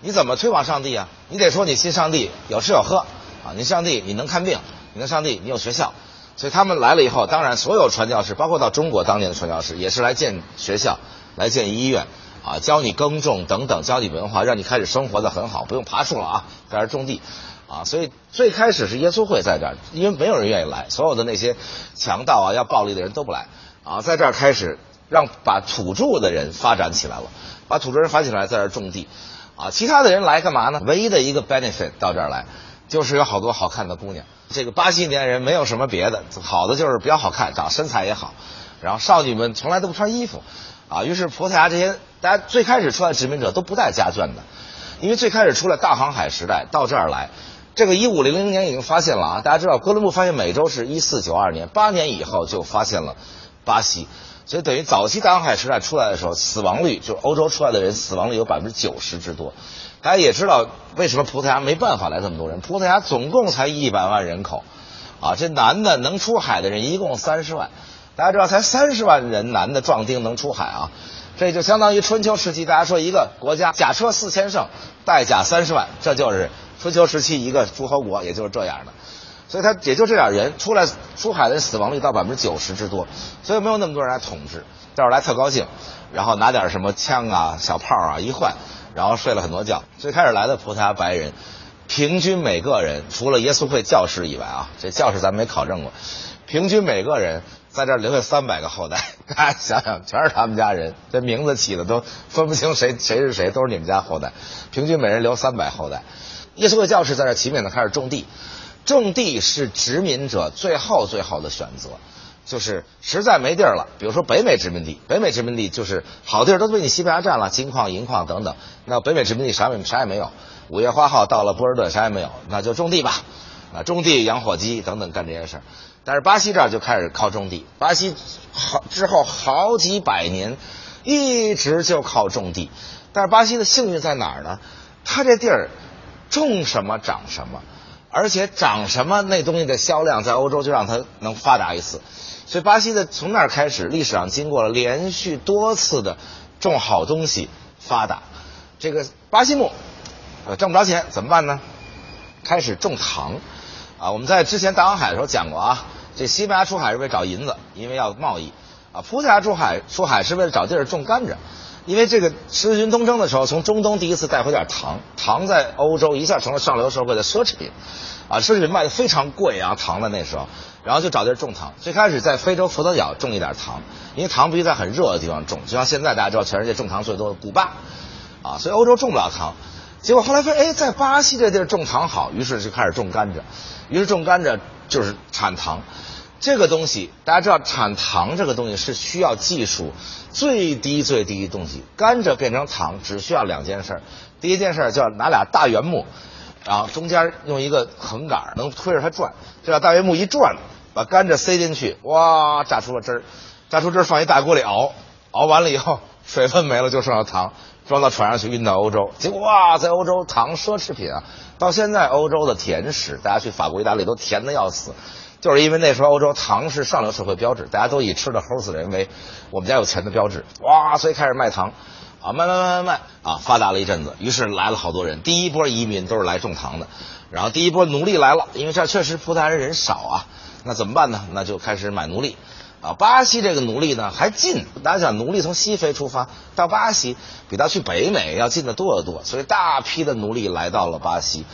你怎么推广上帝啊？你得说你信上帝有吃有喝啊，你上帝你能看病，你能上帝你有学校，所以他们来了以后，当然所有传教士，包括到中国当年的传教士，也是来建学校、来建医院啊，教你耕种等等，教你文化，让你开始生活的很好，不用爬树了啊，在这儿种地。啊，所以最开始是耶稣会在这儿，因为没有人愿意来，所有的那些强盗啊、要暴力的人都不来啊，在这儿开始让把土著的人发展起来了，把土著人发展起来，在这儿种地，啊，其他的人来干嘛呢？唯一的一个 benefit 到这儿来，就是有好多好看的姑娘。这个巴西年人没有什么别的，好的就是比较好看，长身材也好，然后少女们从来都不穿衣服，啊，于是葡萄牙这些大家最开始出来殖民者都不带家眷的，因为最开始出来大航海时代到这儿来。这个一五零零年已经发现了啊，大家知道哥伦布发现美洲是一四九二年，八年以后就发现了巴西，所以等于早期大航海时代出来的时候，死亡率就是欧洲出来的人死亡率有百分之九十之多。大家也知道为什么葡萄牙没办法来这么多人，葡萄牙总共才一百万人口，啊，这男的能出海的人一共三十万，大家知道才三十万人男的壮丁能出海啊，这就相当于春秋时期大家说一个国家甲车四千乘，带甲三十万，这就是。春秋时期一个诸侯国，也就是这样的，所以他也就这点人出来出海的死亡率到百分之九十之多，所以没有那么多人来统治，到这儿来特高兴，然后拿点什么枪啊、小炮啊一换，然后睡了很多觉。最开始来的葡萄牙白人，平均每个人除了耶稣会教士以外啊，这教士咱没考证过，平均每个人在这留下三百个后代，大家想想，全是他们家人，这名字起的都分不清谁谁是谁，都是你们家后代，平均每人留三百后代。耶稣会教士在这起免呢，开始种地。种地是殖民者最后最后的选择，就是实在没地儿了。比如说北美殖民地，北美殖民地就是好地儿都被你西班牙占了，金矿、银矿等等。那北美殖民地啥也啥也没有。五月花号到了波尔顿，啥也没有，那就种地吧。啊，种地、养火鸡等等干这些事儿。但是巴西这儿就开始靠种地。巴西好之后好几百年一直就靠种地。但是巴西的幸运在哪儿呢？它这地儿。种什么长什么，而且长什么那东西的销量在欧洲就让它能发达一次，所以巴西的从那儿开始，历史上经过了连续多次的种好东西发达。这个巴西木，呃，挣不着钱怎么办呢？开始种糖，啊，我们在之前大航海的时候讲过啊，这西班牙出海是为找银子，因为要贸易，啊，葡萄牙出海出海是为了找地儿种甘蔗。因为这个十字军东征的时候，从中东第一次带回点糖，糖在欧洲一下成了上流社会的奢侈品，啊，奢侈品卖的非常贵啊，糖在那时候，然后就找地儿种糖。最开始在非洲佛得角种一点糖，因为糖必须在很热的地方种，就像现在大家知道全世界种糖最多的古巴，啊，所以欧洲种不了糖。结果后来发现，哎，在巴西这地儿种糖好，于是就开始种甘蔗，于是种甘蔗就是产糖。这个东西大家知道，产糖这个东西是需要技术最低最低的东西。甘蔗变成糖只需要两件事，第一件事儿叫拿俩大圆木，然后中间用一个横杆能推着它转，这俩大圆木一转，把甘蔗塞进去，哇，榨出了汁儿，榨出汁儿放一大锅里熬，熬完了以后水分没了就剩下糖，装到船上去运到欧洲。结果哇，在欧洲糖奢侈品啊，到现在欧洲的甜食，大家去法国、意大利都甜的要死。就是因为那时候欧洲糖是上流社会标志，大家都以吃的齁死人为我们家有钱的标志，哇，所以开始卖糖，啊，卖卖卖卖卖，啊，发达了一阵子，于是来了好多人，第一波移民都是来种糖的，然后第一波奴隶来了，因为这确实葡萄牙人人少啊，那怎么办呢？那就开始买奴隶，啊，巴西这个奴隶呢还近，大家想奴隶从西非出发到巴西，比他去北美要近的多得多，所以大批的奴隶来到了巴西，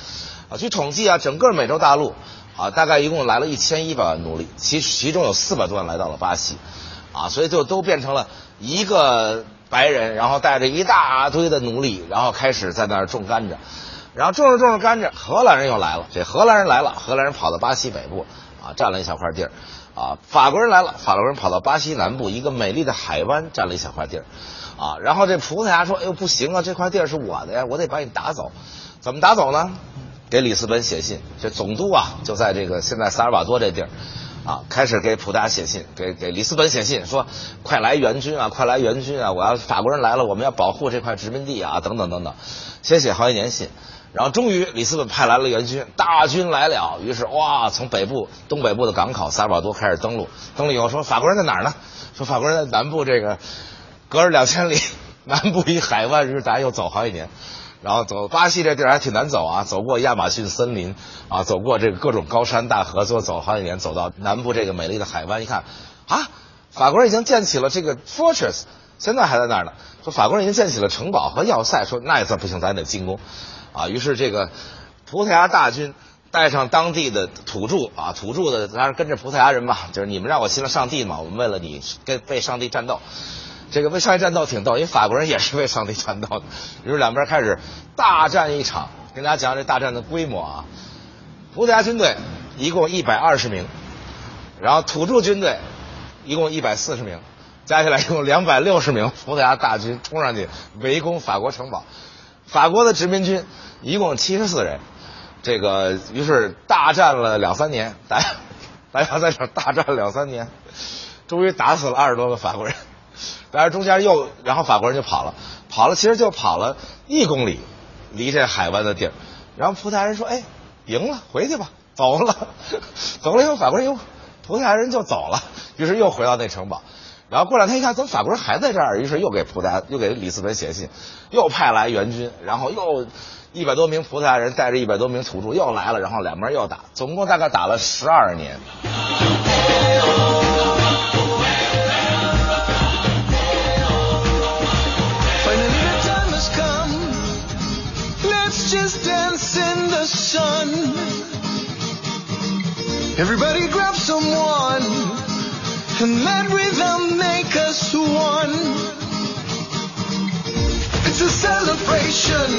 啊，据统计啊，整个美洲大陆。啊，大概一共来了一千一百万奴隶，其其中有四百多万来到了巴西，啊，所以就都变成了一个白人，然后带着一大堆的奴隶，然后开始在那儿种甘蔗，然后种着种着甘蔗，荷兰人又来了，这荷兰人来了，荷兰人跑到巴西北部，啊，占了一小块地儿，啊，法国人来了，法国人跑到巴西南部一个美丽的海湾，占了一小块地儿，啊，然后这葡萄牙说，哎呦不行啊，这块地儿是我的呀，我得把你打走，怎么打走呢？给里斯本写信，这总督啊就在这个现在萨尔瓦多这地儿，啊，开始给葡萄牙写信，给给里斯本写信，说快来援军啊，快来援军啊！我要法国人来了，我们要保护这块殖民地啊，等等等等，先写好几年信，然后终于里斯本派来了援军，大军来了。于是哇，从北部、东北部的港口萨尔瓦多开始登陆。登陆以后说法国人在哪儿呢？说法国人在南部这个隔着两千里，南部一海湾，于是大家又走好几年。然后走巴西这地儿还挺难走啊，走过亚马逊森林啊，走过这个各种高山大河，最后走好几年，走到南部这个美丽的海湾，一看啊，法国人已经建起了这个 fortress，现在还在那儿呢。说法国人已经建起了城堡和要塞，说那也算不行，咱得进攻啊。于是这个葡萄牙大军带上当地的土著啊，土著的当然跟着葡萄牙人嘛，就是你们让我信了上帝嘛，我们为了你跟为上帝战斗。这个为上帝战斗挺逗，因为法国人也是为上帝战斗的。于是两边开始大战一场，跟大家讲讲这大战的规模啊。葡萄牙军队一共一百二十名，然后土著军队一共一百四十名，加起来一共两百六十名。葡萄牙大军冲上去围攻法国城堡，法国的殖民军一共七十四人。这个于是大战了两三年，大家大家在这大战了两三年，终于打死了二十多个法国人。但是中间又，然后法国人就跑了，跑了，其实就跑了一公里，离这海湾的地儿。然后葡萄牙人说：“哎，赢了，回去吧，走了。”走了以后，法国人又，葡萄牙人就走了，于是又回到那城堡。然后过两天一看，怎么法国人还在这儿？于是又给葡萄牙，又给里斯本写信，又派来援军，然后又一百多名葡萄牙人带着一百多名土著又来了，然后两边又打，总共大概打了十二年。Everybody grab someone and let rhythm make us one. It's a celebration.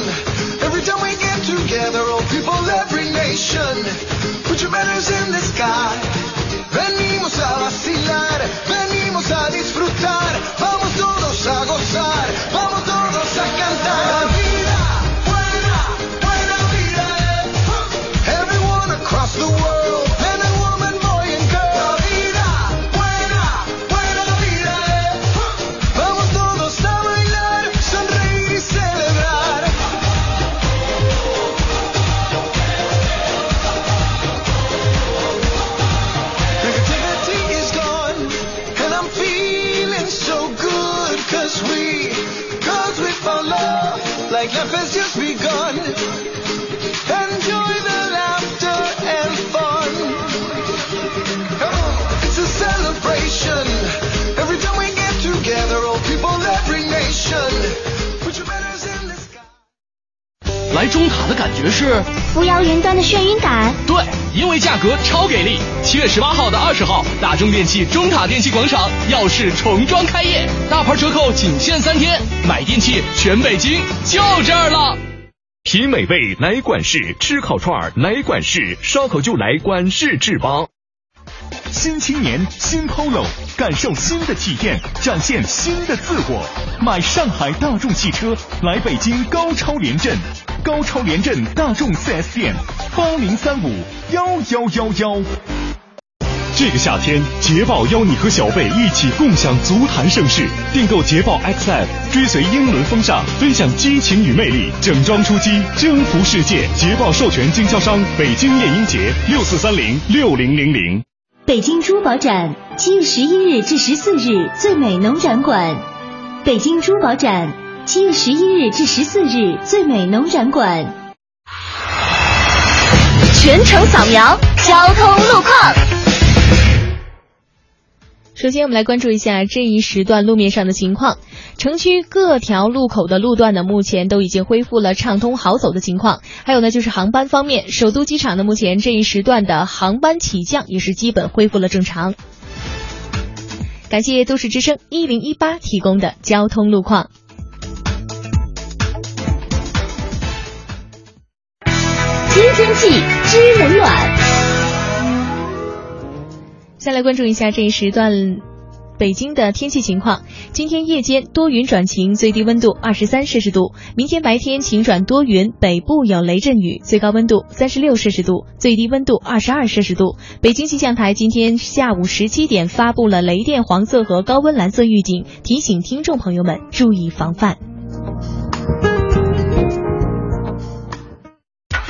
Every time we get together, all people, every nation. Put your banners in the sky. 价格超给力。七月十八号到二十号，大中电器中塔电器广场耀世重装开业，大牌折扣仅限三天，买电器全北京就这儿了。品美味来管事，吃烤串来管事，烧烤就来管事制吧。新青年，新 Polo，感受新的体验，展现新的自我。买上海大众汽车，来北京高超联镇，高超联镇大众 4S 店，八零三五幺幺幺幺。这个夏天，捷豹邀你和小贝一起共享足坛盛世。订购捷豹 XF，追随英伦风尚，分享激情与魅力，整装出击，征服世界。捷豹授权经销商北京夜莺节六四三零六零零零。北京珠宝展，七月十一日至十四日，最美农展馆。北京珠宝展，七月十一日至十四日，最美农展馆。全程扫描交通路况。首先，我们来关注一下这一时段路面上的情况。城区各条路口的路段呢，目前都已经恢复了畅通好走的情况。还有呢，就是航班方面，首都机场呢，目前这一时段的航班起降也是基本恢复了正常。感谢都市之声一零一八提供的交通路况。知天气，知冷暖。再来关注一下这一时段北京的天气情况。今天夜间多云转晴，最低温度二十三摄氏度；明天白天晴转多云，北部有雷阵雨，最高温度三十六摄氏度，最低温度二十二摄氏度。北京气象台今天下午十七点发布了雷电黄色和高温蓝色预警，提醒听众朋友们注意防范。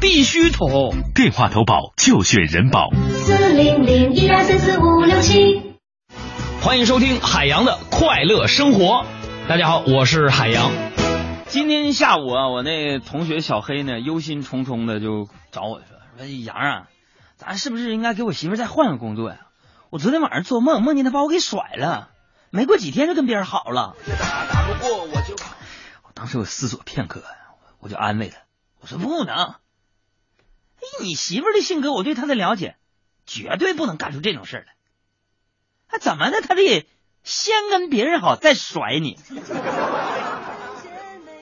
必须投！电话投保就选人保。四零零一二三四五六七。欢迎收听海洋的快乐生活。大家好，我是海洋。今天下午啊，我那同学小黑呢，忧心忡忡的就找我说：“说杨啊，咱是不是应该给我媳妇再换个工作呀？我昨天晚上做梦，梦见她把我给甩了，没过几天就跟别人好了。打打不过我就……我当时我思索片刻，我就安慰他，我说不能。以，你媳妇的性格，我对她的了解，绝对不能干出这种事来。他怎么的？他得先跟别人好，再甩你。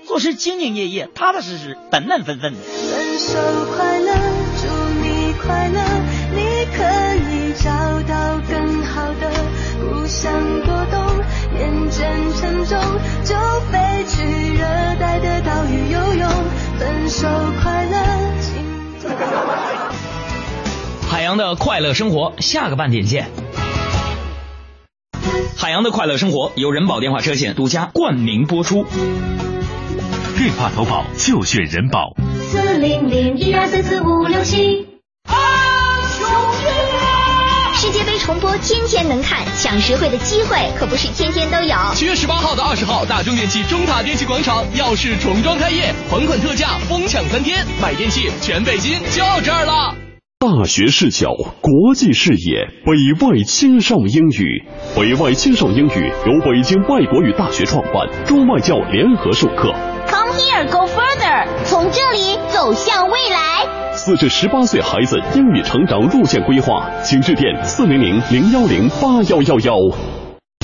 做事兢兢业业，踏踏实实，本本分分的。分手快乐，祝你快乐，你可以找到更好的。不想多懂，眼见沉重，就飞去热带的岛屿游泳。分手快乐，请。海洋的快乐生活，下个半点见。海洋的快乐生活由人保电话车险独家冠名播出。电话投保就选人保。四零零一二三四五六七。重播天天能看，抢实惠的机会可不是天天都有。七月十八号到二十号，大中电器中塔电器广场耀世重装开业，款款特价，疯抢三天，买电器全北京就这儿了。大学视角，国际视野，北外青少英语。北外青少英语由北京外国语大学创办，中外教联合授课。Come here, go further，从这里走向未来。四至十八岁孩子英语成长路线规划，请致电四零零零幺零八幺幺幺。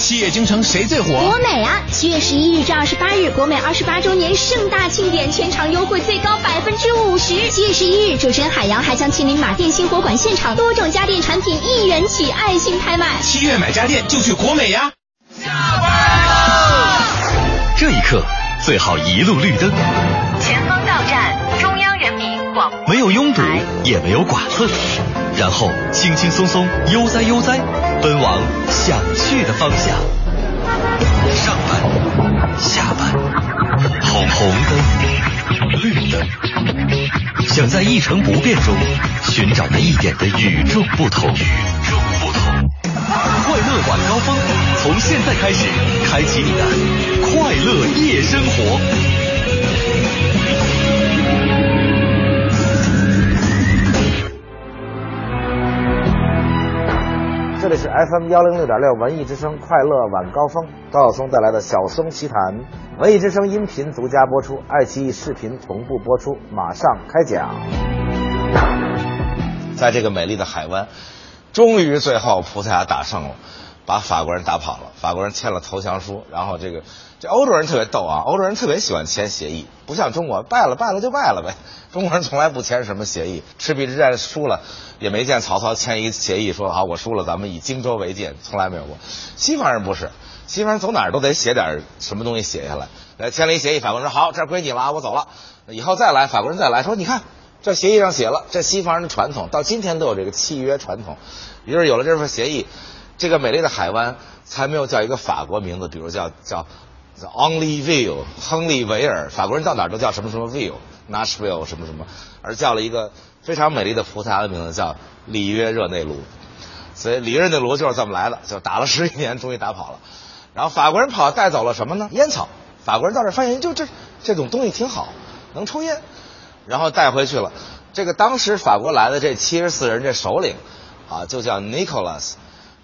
七月京城谁最火？国美啊！七月十一日至二十八日，国美二十八周年盛大庆典，全场优惠最高百分之五十。七月十一日，主持人海洋还将亲临马甸新火馆现场，多种家电产品一元起，爱心拍卖。七月买家电就去国美呀！这一刻最好一路绿灯，前方到站中央人民广播没有拥堵，也没有剐蹭，然后轻轻松松悠哉悠哉奔往想去的方向。上班，下班，红红灯，绿灯，想在一成不变中寻找那一点的与众不同。与众不同。快乐晚高峰，从现在开始，开启你的快乐夜生活。这里是 FM 幺零六点六文艺之声快乐晚高峰，高晓松带来的小松奇谈，文艺之声音频独家播出，爱奇艺视频同步播出，马上开讲。在这个美丽的海湾，终于最后葡萄牙打胜了，把法国人打跑了，法国人签了投降书，然后这个欧洲人特别逗啊，欧洲人特别喜欢签协议，不像中国败了败了就败了呗，中国人从来不签什么协议，赤壁之战输了也没见曹操签一协议说好我输了咱们以荆州为界，从来没有过，西方人不是，西方人走哪儿都得写点什么东西写下来，来签了一协议，法国人说好这归你了，我走了，以后再来法国人再来说你看。这协议上写了，这西方人的传统到今天都有这个契约传统，于是有了这份协议，这个美丽的海湾才没有叫一个法国名字，比如叫叫叫 Onlyville 亨利维尔，法国人到哪儿都叫什么什么 ville，Nashville 什么什么，而叫了一个非常美丽的葡萄牙的名字叫里约热内卢，所以里约热内卢就是这么来的，就打了十一年，终于打跑了，然后法国人跑带走了什么呢？烟草，法国人到这儿发现就这这种东西挺好，能抽烟。然后带回去了。这个当时法国来的这七十四人这首领，啊，就叫 Nicholas。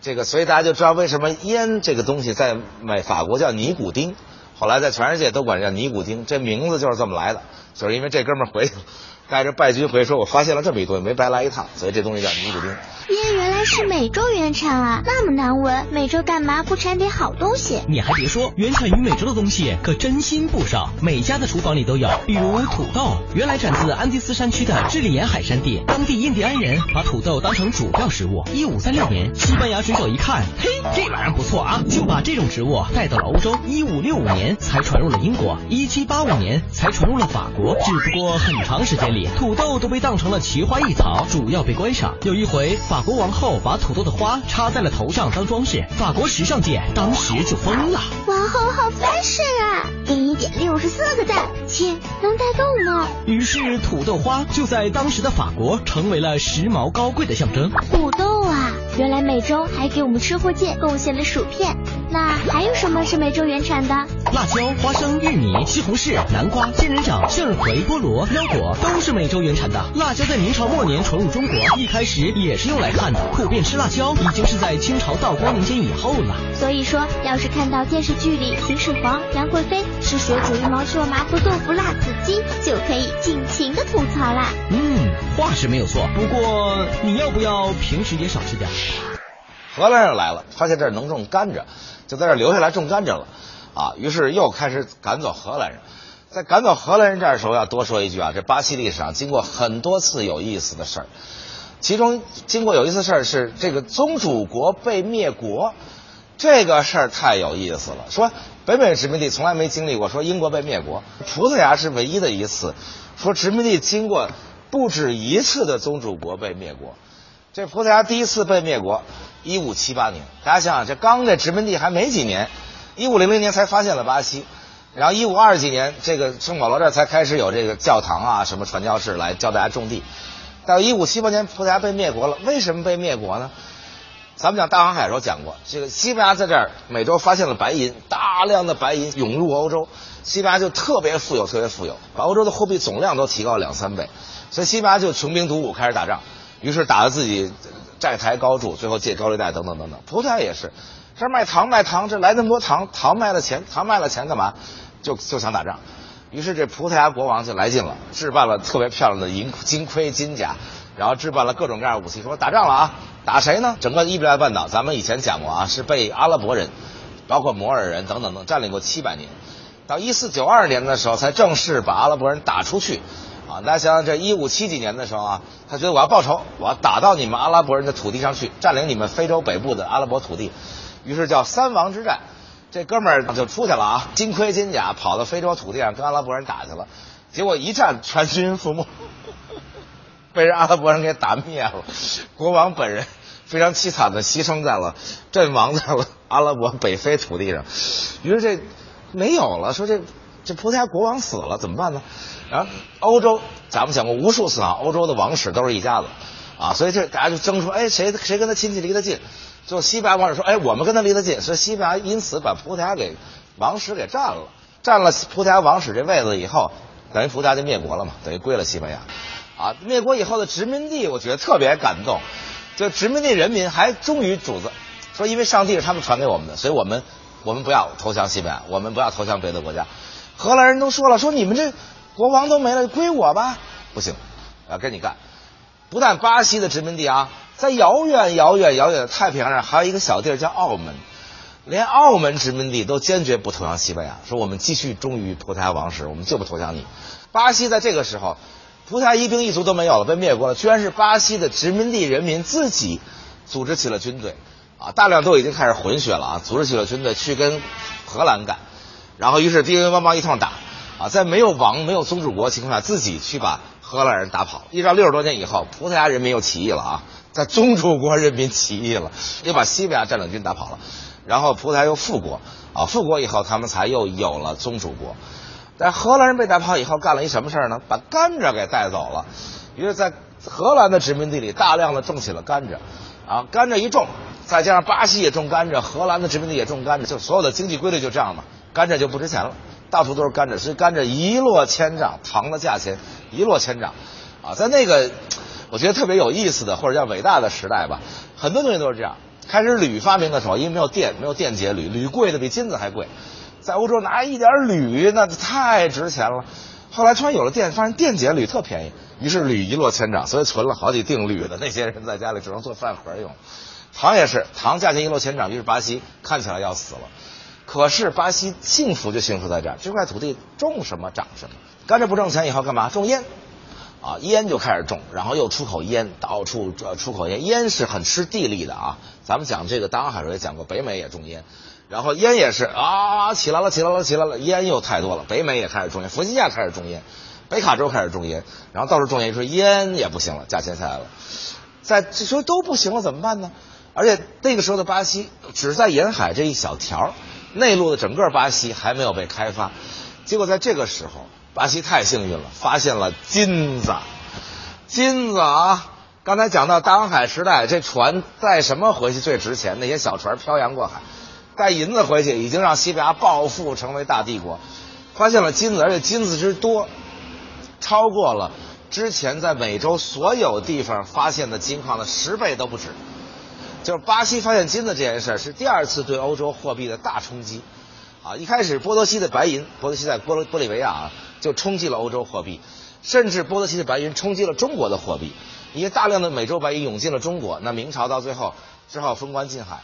这个所以大家就知道为什么烟这个东西在美法国叫尼古丁，后来在全世界都管叫尼古丁，这名字就是这么来的，就是因为这哥们儿回去了，带着败军回说：“我发现了这么一东西，没白来一趟。”所以这东西叫尼古丁。耶，原来是美洲原产啊，那么难闻，美洲干嘛不产点好东西？你还别说，原产于美洲的东西可真心不少，每家的厨房里都有。比如土豆，原来产自安第斯山区的智利沿海山地，当地印第安人把土豆当成主要食物。一五三六年，西班牙水手一看，嘿，这玩意儿不错啊，就把这种植物带到了欧洲。一五六五年才传入了英国，一七八五年才传入了法国。只不过很长时间里，土豆都被当成了奇花异草，主要被观赏。有一回，法国王后把土豆的花插在了头上当装饰，法国时尚界当时就疯了。王后好 fashion 啊！给你点六十四个赞，亲，能带动吗。于是土豆花就在当时的法国成为了时髦高贵的象征。土豆啊，原来美洲还给我们吃货界贡献了薯片。那还有什么是美洲原产的？辣椒、花生、玉米、西红柿、南瓜、仙人掌、向日葵、菠萝、腰果都是美洲原产的。辣椒在明朝末年传入中国，一开始也是用来看的。普遍吃辣椒已经是在清朝道光年间以后了。所以说，要是看到电视剧里秦始皇、杨贵妃吃水煮羽毛球、麻婆豆腐、辣子鸡，就可以尽情的吐槽啦。嗯，话是没有错，不过你要不要平时也少吃点？荷兰人来了，发现这儿能种甘蔗，就在这儿留下来种甘蔗了，啊，于是又开始赶走荷兰人。在赶走荷兰人这儿的时候，要多说一句啊，这巴西历史上经过很多次有意思的事儿，其中经过有意思事儿是这个宗主国被灭国，这个事儿太有意思了。说北美殖民地从来没经历过说英国被灭国，葡萄牙是唯一的一次，说殖民地经过不止一次的宗主国被灭国。这葡萄牙第一次被灭国，一五七八年。大家想想，这刚这殖民地还没几年，一五零零年才发现了巴西，然后一五二几年，这个圣保罗这才开始有这个教堂啊，什么传教士来教大家种地。到一五七八年，葡萄牙被灭国了。为什么被灭国呢？咱们讲大航海的时候讲过，这个西班牙在这儿美洲发现了白银，大量的白银涌入欧洲，西班牙就特别富有，特别富有，把欧洲的货币总量都提高了两三倍，所以西班牙就穷兵黩武，开始打仗。于是打得自己债台高筑，最后借高利贷等等等等。葡萄牙也是，这卖糖卖糖，这来那么多糖，糖卖了钱，糖卖了钱干嘛？就就想打仗。于是这葡萄牙国王就来劲了，置办了特别漂亮的银金盔金甲，然后置办了各种各样的武器，说打仗了啊！打谁呢？整个伊比利亚半岛，咱们以前讲过啊，是被阿拉伯人，包括摩尔人等等等占领过七百年，到一四九二年的时候才正式把阿拉伯人打出去。啊，大家想想，这一五七几年的时候啊，他觉得我要报仇，我要打到你们阿拉伯人的土地上去，占领你们非洲北部的阿拉伯土地，于是叫三王之战。这哥们儿就出去了啊，金盔金甲，跑到非洲土地上跟阿拉伯人打去了，结果一战全军覆没，被人阿拉伯人给打灭了。国王本人非常凄惨的牺牲在了阵亡在了 阿拉伯北非土地上，于是这没有了，说这这葡萄牙国王死了怎么办呢？然后欧洲咱们讲过无数次啊，欧洲的王室都是一家子，啊，所以这大家就争说，哎，谁谁跟他亲戚离得近？就西班牙王室说，哎，我们跟他离得近，所以西班牙因此把葡萄牙给王室给占了，占了葡萄牙王室这位子以后，等于葡萄牙就灭国了嘛，等于归了西班牙，啊，灭国以后的殖民地，我觉得特别感动，就殖民地人民还忠于主子，说因为上帝是他们传给我们的，所以我们我们不要投降西班牙，我们不要投降别的国家。荷兰人都说了，说你们这。国王都没了，归我吧？不行，要跟你干。不但巴西的殖民地啊，在遥远、遥远、遥远的太平洋上，还有一个小地儿叫澳门，连澳门殖民地都坚决不投降西班牙，说我们继续忠于葡萄牙王室，我们就不投降你。巴西在这个时候，葡萄牙一兵一卒都没有了，被灭国了，居然是巴西的殖民地人民自己组织起了军队，啊，大量都已经开始混血了啊，组织起了军队去跟荷兰干，然后于是叮叮邦邦一通打。啊，在没有王、没有宗主国情况下，自己去把荷兰人打跑。一直到六十多年以后，葡萄牙人民又起义了啊，在宗主国人民起义了，又把西班牙占领军打跑了。然后葡萄牙又复国啊，复国以后，他们才又有了宗主国。但荷兰人被打跑以后，干了一什么事儿呢？把甘蔗给带走了。于是，在荷兰的殖民地里，大量的种起了甘蔗。啊，甘蔗一种，再加上巴西也种甘蔗，荷兰的殖民地也种甘蔗，就所有的经济规律就这样嘛，甘蔗就不值钱了。到处都是甘蔗，所以甘蔗一落千丈，糖的价钱一落千丈，啊，在那个我觉得特别有意思的或者叫伟大的时代吧，很多东西都是这样。开始铝发明的时候，因为没有电，没有电解铝，铝贵的比金子还贵，在欧洲拿一点铝那太值钱了。后来突然有了电，发现电解铝特便宜，于是铝一落千丈，所以存了好几锭铝的那些人在家里只能做饭盒用。糖也是，糖价钱一落千丈，于是巴西看起来要死了。可是巴西幸福就幸福在这儿，这块土地种什么长什么。甘蔗不挣钱以后干嘛？种烟，啊，烟就开始种，然后又出口烟，到处呃出口烟。烟是很吃地力的啊。咱们讲这个大航海时候也讲过，北美也种烟，然后烟也是啊起来了起来了起来了，烟又太多了，北美也开始种烟，弗吉尼亚开始种烟，北卡州开始种烟，然后到处种烟，说烟也不行了，价钱下来了，在这时候都不行了怎么办呢？而且那个时候的巴西只在沿海这一小条，内陆的整个巴西还没有被开发。结果在这个时候，巴西太幸运了，发现了金子。金子啊！刚才讲到大航海时代，这船带什么回去最值钱？那些小船漂洋过海，带银子回去，已经让西班牙暴富成为大帝国。发现了金子，而且金子之多，超过了之前在美洲所有地方发现的金矿的十倍都不止。就是巴西发现金子这件事是第二次对欧洲货币的大冲击，啊，一开始波多西的白银，波多西在波罗玻利维亚啊，就冲击了欧洲货币，甚至波多西的白银冲击了中国的货币，因为大量的美洲白银涌进了中国，那明朝到最后只好封关禁海。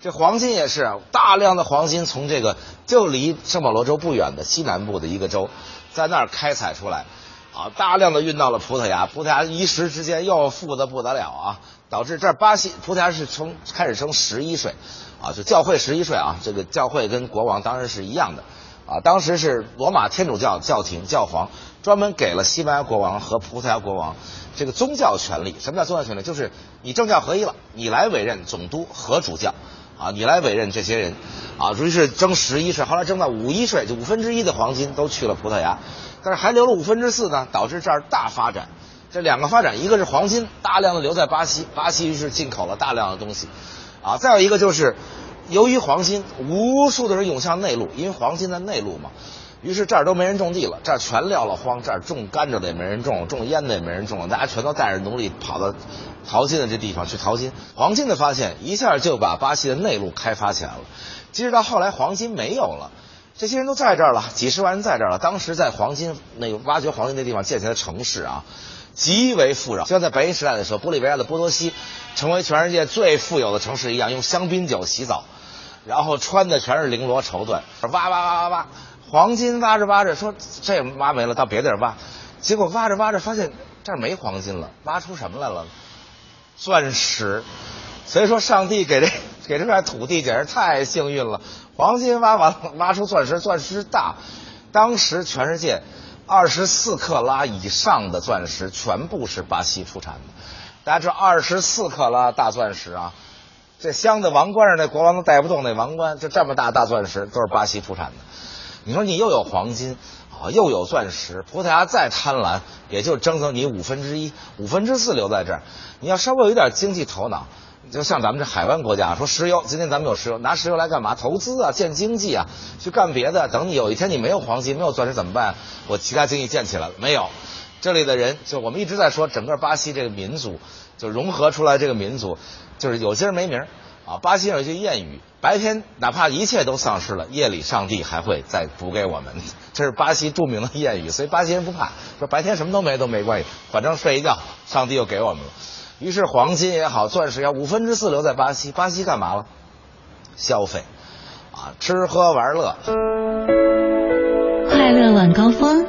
这黄金也是大量的黄金从这个就离圣保罗州不远的西南部的一个州，在那儿开采出来，啊，大量的运到了葡萄牙，葡萄牙一时之间又富得不得了啊。导致这巴西葡萄牙是从开始征十一税，啊，就教会十一税啊，这个教会跟国王当然是一样的，啊，当时是罗马天主教教廷教皇专门给了西班牙国王和葡萄牙国王这个宗教权利。什么叫宗教权利？就是你政教合一了，你来委任总督和主教，啊，你来委任这些人，啊，于是征十一税，后来征到五一税，就五分之一的黄金都去了葡萄牙，但是还留了五分之四呢，导致这儿大发展。这两个发展，一个是黄金大量的留在巴西，巴西于是进口了大量的东西，啊，再有一个就是，由于黄金，无数的人涌向内陆，因为黄金在内陆嘛，于是这儿都没人种地了，这儿全撂了荒，这儿种甘蔗的也没人种，种烟的也没人种，大家全都带着奴隶跑到淘金的这地方去淘金。黄金的发现一下就把巴西的内陆开发起来了，即使到后来黄金没有了。这些人都在这儿了，几十万人在这儿了。当时在黄金那个挖掘黄金那地方建起来城市啊，极为富饶，就像在白银时代的时候，玻利维亚的波多西成为全世界最富有的城市一样，用香槟酒洗澡，然后穿的全是绫罗绸缎，挖挖挖挖挖，黄金挖着挖着，说这挖没了，到别地儿挖，结果挖着挖着发现这儿没黄金了，挖出什么来了？钻石。所以说，上帝给这给这块土地简直太幸运了，黄金挖完挖出钻石，钻石大，当时全世界。二十四克拉以上的钻石全部是巴西出产的，大家知道二十四克拉大钻石啊，这镶在王冠上那国王都戴不动那王冠，就这么大大钻石都是巴西出产的。你说你又有黄金啊，又有钻石，葡萄牙再贪婪，也就争走你五分之一、五分之四留在这儿。你要稍微有一点经济头脑。就像咱们这海湾国家说石油，今天咱们有石油，拿石油来干嘛？投资啊，建经济啊，去干别的。等你有一天你没有黄金，没有钻石怎么办？我其他经济建起来了没有？这里的人就我们一直在说，整个巴西这个民族就融合出来这个民族，就是有今儿没明儿啊。巴西有一句谚语：白天哪怕一切都丧失了，夜里上帝还会再补给我们。这是巴西著名的谚语，所以巴西人不怕，说白天什么都没都没关系，反正睡一觉，上帝又给我们了。于是黄金也好，钻石也好，五分之四留在巴西。巴西干嘛了？消费，啊，吃喝玩乐。快乐晚高峰，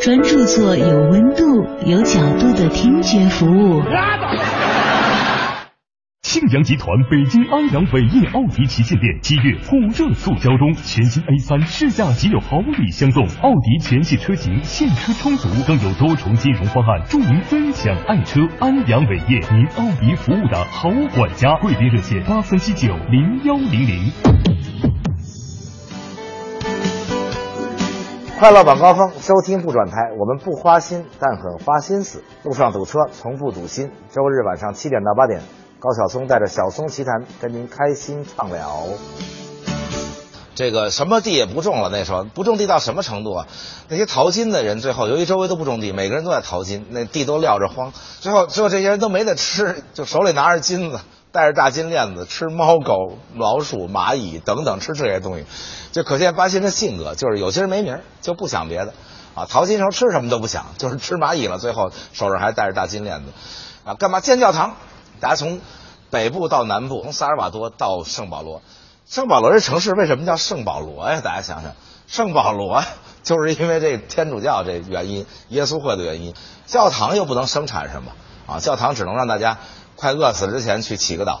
专注做有温度、有角度的听觉服务。庆阳集团北京安阳伟业奥迪旗舰店七月火热促销中，全新 A 三试驾即有好礼相送，奥迪全系车型现车充足，更有多重金融方案助您分享爱车。安阳伟业，您奥迪服务的好管家，贵宾热线八三七九零幺零零。快乐晚高峰，收听不转台，我们不花心，但很花心思。路上堵车，从不堵心。周日晚上七点到八点。高晓松带着小松奇谈跟您开心畅聊。这个什么地也不种了，那时候不种地到什么程度啊？那些淘金的人最后由于周围都不种地，每个人都在淘金，那地都撂着荒，最后最后这些人都没得吃，就手里拿着金子，带着大金链子，吃猫狗、老鼠、蚂蚁等等，吃这些东西，就可见巴西人的性格，就是有些人没名就不想别的。啊，淘金时候吃什么都不想，就是吃蚂蚁了，最后手上还戴着大金链子，啊，干嘛建教堂？大家从北部到南部，从萨尔瓦多到圣保罗，圣保罗这城市为什么叫圣保罗呀？大家想想，圣保罗 就是因为这天主教这原因，耶稣会的原因，教堂又不能生产什么啊，教堂只能让大家快饿死之前去祈个祷。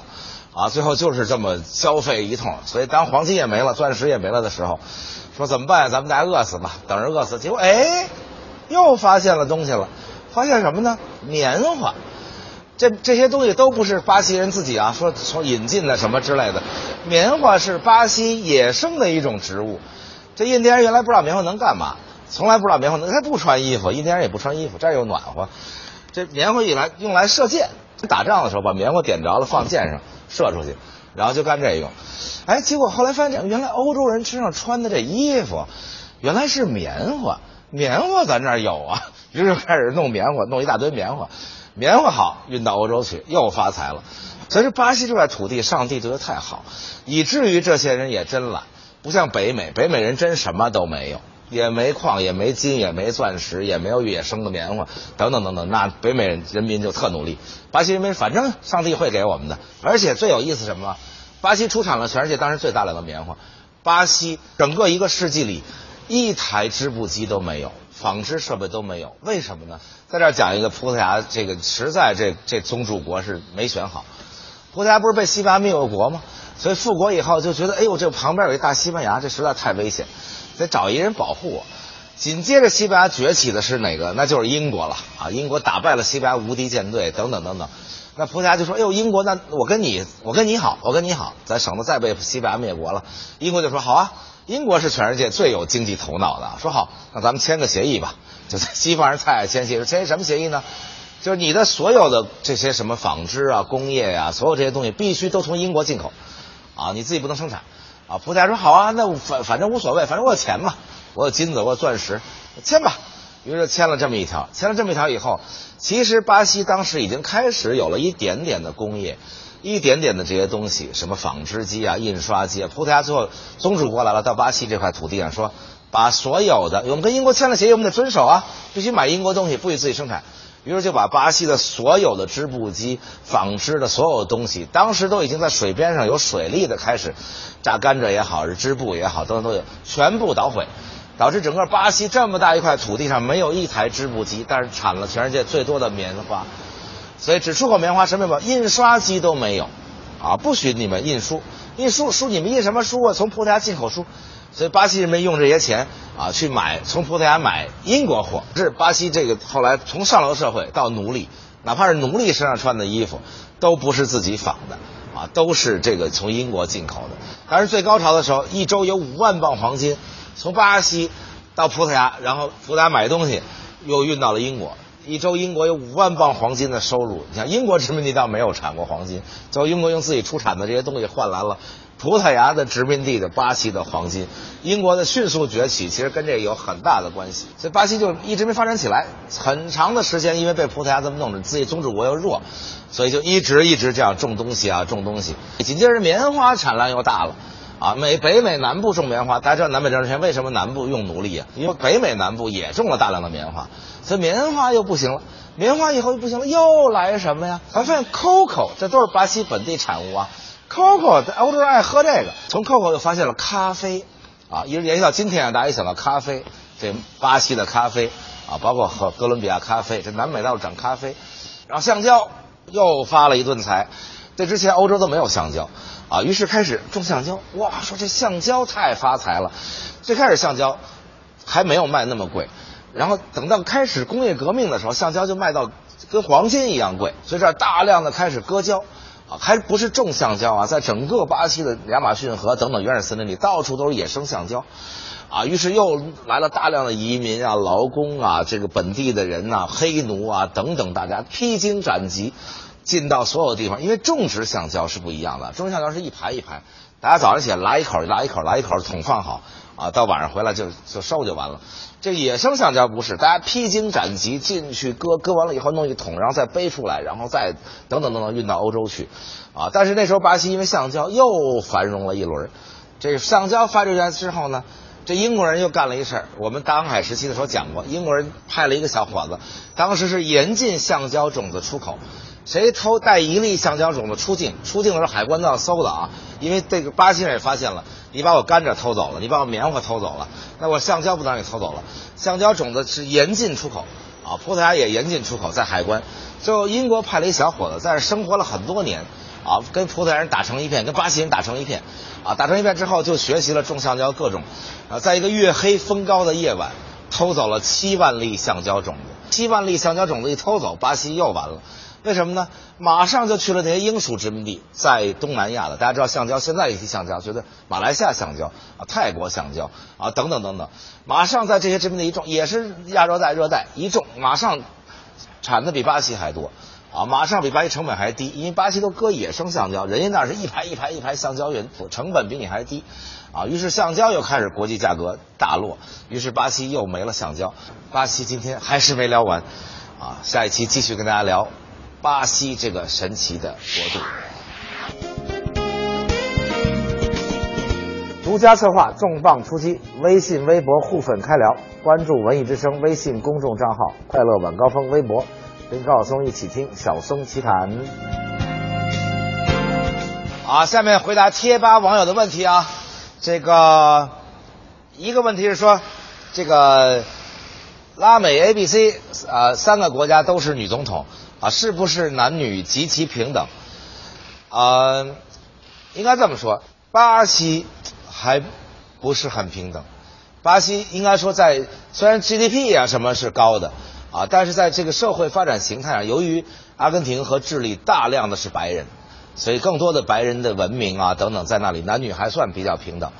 啊，最后就是这么消费一通，所以当黄金也没了，钻石也没了的时候，说怎么办？咱们大家饿死吧，等着饿死。结果哎，又发现了东西了，发现什么呢？棉花。这这些东西都不是巴西人自己啊，说从引进的什么之类的。棉花是巴西野生的一种植物。这印第安人原来不知道棉花能干嘛，从来不知道棉花能，他不穿衣服，印第安人也不穿衣服，这儿又暖和。这棉花用来用来射箭，打仗的时候把棉花点着了放箭上。射出去，然后就干这用，哎，结果后来发现，原来欧洲人身上穿的这衣服，原来是棉花，棉花咱这儿有啊，于是开始弄棉花，弄一大堆棉花，棉花好运到欧洲去，又发财了。所以这巴西这块土地，上帝对他太好，以至于这些人也真懒，不像北美，北美人真什么都没有。也没矿，也没金，也没钻石，也没有野生的棉花，等等等等。那北美人民就特努力，巴西人民反正上帝会给我们的。而且最有意思什么？巴西出产了全世界当时最大量的棉花。巴西整个一个世纪里，一台织布机都没有，纺织设备都没有。为什么呢？在这儿讲一个葡萄牙，这个实在这这宗主国是没选好。葡萄牙不是被西班牙灭过国吗？所以复国以后就觉得，哎呦，这旁边有一大西班牙，这实在太危险。得找一人保护我。紧接着，西班牙崛起的是哪个？那就是英国了啊！英国打败了西班牙无敌舰队，等等等等。那葡萄牙就说：“哎呦，英国，那我跟你，我跟你好，我跟你好，咱省得再被西班牙灭国了。”英国就说：“好啊，英国是全世界最有经济头脑的。说好，那咱们签个协议吧。就在西方人太爱签协议，签什么协议呢？就是你的所有的这些什么纺织啊、工业呀，所有这些东西必须都从英国进口，啊，你自己不能生产。”啊，葡萄牙说好啊，那反反正无所谓，反正我有钱嘛，我有金子，我有钻石，签吧。于是签了这么一条，签了这么一条以后，其实巴西当时已经开始有了一点点的工业，一点点的这些东西，什么纺织机啊、印刷机啊。葡萄牙最后宗主国来了，到巴西这块土地上说，把所有的我们跟英国签了协议，我们得遵守啊，必须买英国东西，不许自己生产。于是就把巴西的所有的织布机、纺织的所有东西，当时都已经在水边上有水利的开始，榨甘蔗也好，是织布也好，等等都有，全部捣毁，导致整个巴西这么大一块土地上没有一台织布机，但是产了全世界最多的棉花，所以只出口棉花，什么也没有？印刷机都没有，啊，不许你们印书，印书书你们印什么书啊？从葡萄牙进口书。所以巴西人民用这些钱啊去买从葡萄牙买英国货，是巴西这个后来从上流社会到奴隶，哪怕是奴隶身上穿的衣服，都不是自己仿的啊，都是这个从英国进口的。但是最高潮的时候，一周有五万磅黄金从巴西到葡萄牙，然后葡萄牙买东西又运到了英国，一周英国有五万磅黄金的收入。你像英国殖民地倒没有产过黄金，最后英国用自己出产的这些东西换来了。葡萄牙的殖民地的巴西的黄金，英国的迅速崛起，其实跟这有很大的关系。所以巴西就一直没发展起来，很长的时间，因为被葡萄牙这么弄着，自己宗主国又弱，所以就一直一直这样种东西啊，种东西。紧接着棉花产量又大了，啊，美北美南部种棉花，大家知道南北战争前为什么南部用奴隶啊？因为北美南部也种了大量的棉花，所以棉花又不行了。棉花以后又不行了，又来什么呀？咱发现 coco，这都是巴西本地产物啊。Coco，在欧洲人爱喝这个。从 Coco 又发现了咖啡，啊，一直延续到今天啊，大家一想到咖啡，这巴西的咖啡啊，包括和哥伦比亚咖啡，这南美大陆长咖啡，然后橡胶又发了一顿财。这之前欧洲都没有橡胶，啊，于是开始种橡胶。哇，说这橡胶太发财了。最开始橡胶还没有卖那么贵，然后等到开始工业革命的时候，橡胶就卖到跟黄金一样贵，所以这大量的开始割胶。啊，还不是种橡胶啊，在整个巴西的亚马逊河等等原始森林里，到处都是野生橡胶，啊，于是又来了大量的移民啊、劳工啊、这个本地的人呐、黑奴啊等等，大家披荆斩棘，进到所有地方。因为种植橡胶是不一样的，种植橡胶是一排一排，大家早上起来拉一口，拉一口，拉一口，桶放好，啊，到晚上回来就就收就完了。这野生橡胶不是，大家披荆斩棘进去割，割完了以后弄一桶，然后再背出来，然后再等等等等运到欧洲去，啊！但是那时候巴西因为橡胶又繁荣了一轮，这橡胶发展出来之后呢，这英国人又干了一事儿，我们大航海时期的时候讲过，英国人派了一个小伙子，当时是严禁橡胶种子出口，谁偷带一粒橡胶种子出境，出境的时候海关都要搜的啊，因为这个巴西人也发现了，你把我甘蔗偷走了，你把我棉花偷走了，那我橡胶不能让你偷走了，橡胶种子是严禁出口啊，葡萄牙也严禁出口，在海关，最后英国派了一小伙子在这生活了很多年。啊，跟葡萄牙人打成一片，跟巴西人打成一片，啊，打成一片之后就学习了种橡胶各种，啊，在一个月黑风高的夜晚，偷走了七万粒橡胶种子。七万粒橡胶种子一偷走，巴西又完了。为什么呢？马上就去了那些英属殖民地，在东南亚的。大家知道橡胶，现在一提橡胶，觉得马来西亚橡胶啊，泰国橡胶啊，等等等等，马上在这些殖民地一种，也是亚热带、热带一种，马上产的比巴西还多。啊，马上比巴西成本还低，因为巴西都割野生橡胶，人家那是一排一排一排橡胶园，成本比你还低，啊，于是橡胶又开始国际价格大落，于是巴西又没了橡胶。巴西今天还是没聊完，啊，下一期继续跟大家聊巴西这个神奇的国度。独家策划，重磅出击，微信、微博互粉开聊，关注文艺之声微信公众账号，快乐晚高峰微博。跟高晓松一起听小松奇谈。啊，下面回答贴吧网友的问题啊。这个一个问题是说，这个拉美 A、B、C 啊三个国家都是女总统啊，是不是男女极其平等？啊，应该这么说，巴西还不是很平等。巴西应该说在虽然 GDP 啊什么是高的。啊，但是在这个社会发展形态上，由于阿根廷和智利大量的是白人，所以更多的白人的文明啊等等在那里，男女还算比较平等。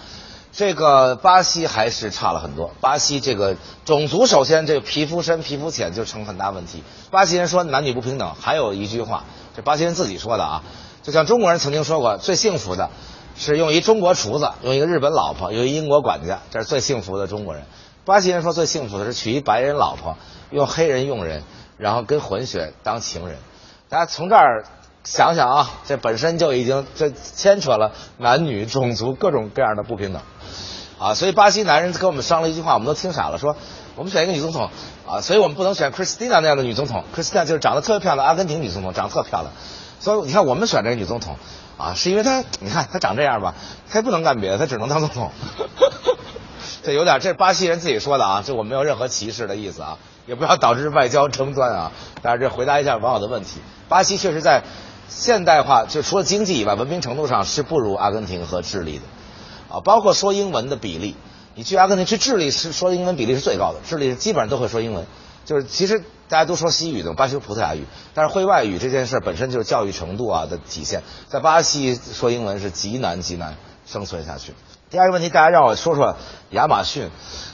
这个巴西还是差了很多。巴西这个种族首先这个皮肤深皮肤浅就成很大问题。巴西人说男女不平等，还有一句话，这巴西人自己说的啊，就像中国人曾经说过，最幸福的是用一中国厨子，用一个日本老婆，用一英国管家，这是最幸福的中国人。巴西人说最幸福的是娶一白人老婆。用黑人用人，然后跟混血当情人，大家从这儿想想啊，这本身就已经这牵扯了男女、种族各种各样的不平等，啊，所以巴西男人跟我们商了一句话，我们都听傻了，说我们选一个女总统啊，所以我们不能选 Christina 那样的女总统，Christina 就是长得特别漂亮，阿根廷女总统长得特漂亮，所以你看我们选这个女总统啊，是因为她，你看她长这样吧，她不能干别的，她只能当总统，这有点这是巴西人自己说的啊，这我没有任何歧视的意思啊。也不要导致外交争端啊！但是这回答一下网友的问题，巴西确实在现代化，就除了经济以外，文明程度上是不如阿根廷和智利的，啊，包括说英文的比例，你去阿根廷去智利是说英文比例是最高的，智利基本上都会说英文，就是其实大家都说西语的，巴西葡萄牙语，但是会外语这件事本身就是教育程度啊的体现，在巴西说英文是极难极难生存下去。第二个问题，大家让我说说亚马逊。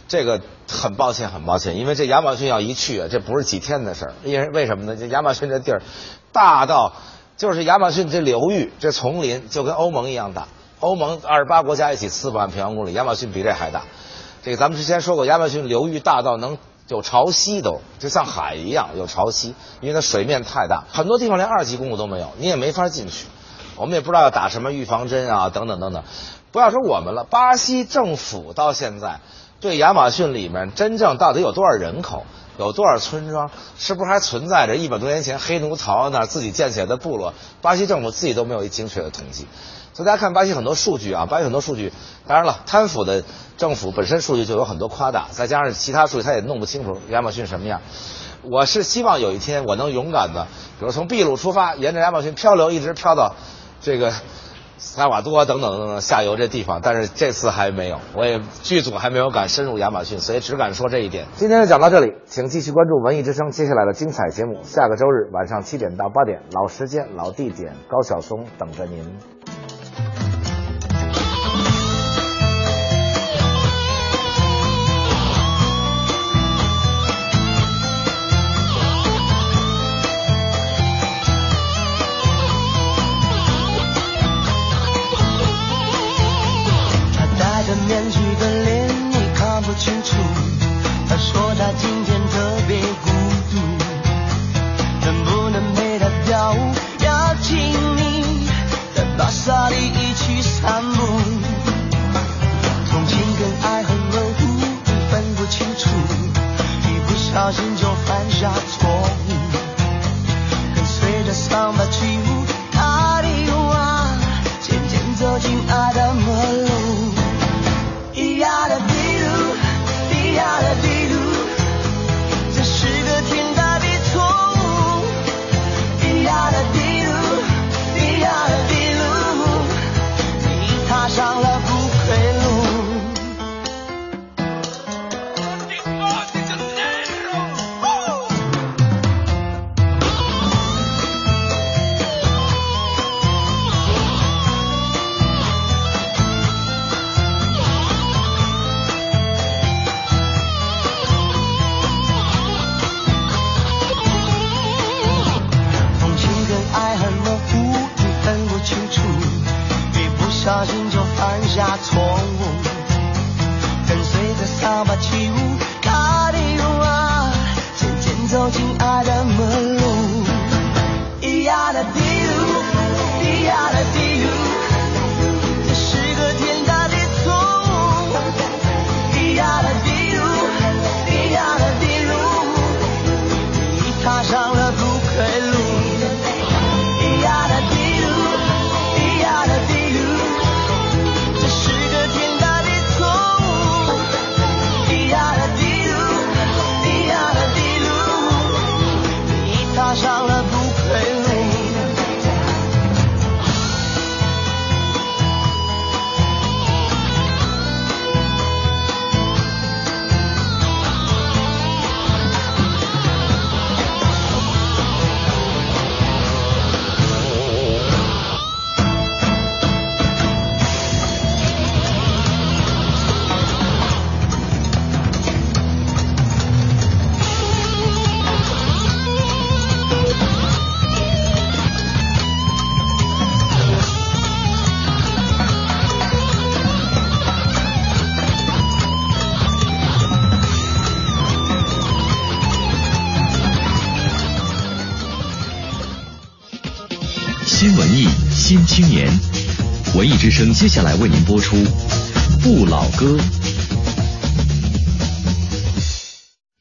这个很抱歉，很抱歉，因为这亚马逊要一去啊，这不是几天的事儿。因为为什么呢？这亚马逊这地儿大到，就是亚马逊这流域这丛林就跟欧盟一样大。欧盟二十八国家一起四百万平方公里，亚马逊比这还大。这个咱们之前说过，亚马逊流域大到能有潮汐都，就像海一样有潮汐，因为它水面太大，很多地方连二级公路都没有，你也没法进去。我们也不知道要打什么预防针啊，等等等等。不要说我们了，巴西政府到现在。对亚马逊里面真正到底有多少人口，有多少村庄，是不是还存在着一百多年前黑奴逃那儿自己建起来的部落？巴西政府自己都没有一精确的统计。所以大家看巴西很多数据啊，巴西很多数据，当然了，贪腐的政府本身数据就有很多夸大，再加上其他数据他也弄不清楚亚马逊什么样。我是希望有一天我能勇敢的，比如从秘鲁出发，沿着亚马逊漂流，一直漂到这个。萨瓦多等等等等下游这地方，但是这次还没有，我也剧组还没有敢深入亚马逊，所以只敢说这一点。今天就讲到这里，请继续关注文艺之声接下来的精彩节目。下个周日晚上七点到八点，老时间老地点，高晓松等着您。之声接下来为您播出《不老歌》。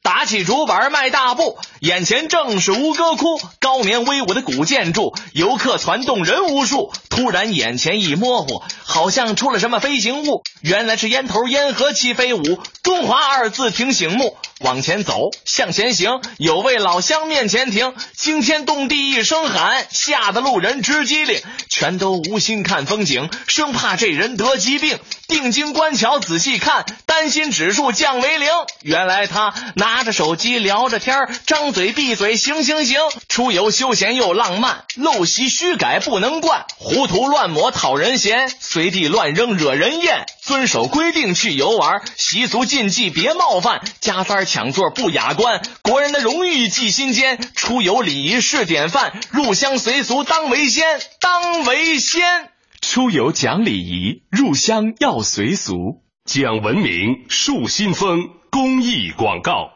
打起竹板迈大步，眼前正是吴哥窟，高棉威武的古建筑，游客攒动人无数。突然眼前一模糊，好像出了什么飞行物，原来是烟头烟盒齐飞舞，中华二字挺醒目。往前走，向前行，有位老乡面前停，惊天动地一声喊，吓得路人直机灵，全都无心看风景，生怕这人得疾病。定睛观瞧，仔细看，担心指数降为零。原来他拿着手机聊着天张嘴闭嘴行行行，出游休闲又浪漫，路陋习虚改不能惯，糊涂乱抹讨人嫌，随地乱扔惹人厌。遵守规定去游玩，习俗禁忌别冒犯，加塞儿抢座不雅观，国人的荣誉记心间，出游礼仪是典范，入乡随俗当为先，当为先。出游讲礼仪，入乡要随俗，讲文明，树新风。公益广告。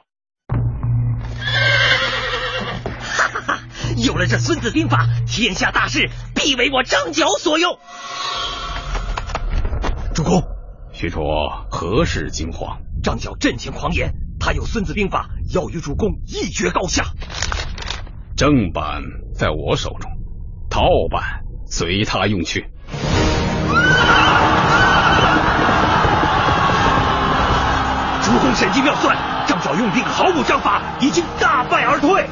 有了这《孙子兵法》，天下大事必为我张角所用。主公，许褚何事惊慌？张角阵前狂言，他有《孙子兵法》，要与主公一决高下。正版在我手中，盗版随他用去。主公神机妙算，张角用兵毫无章法，已经大败而退。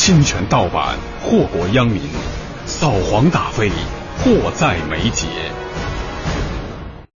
侵权盗版，祸国殃民，扫黄打非，迫在眉睫。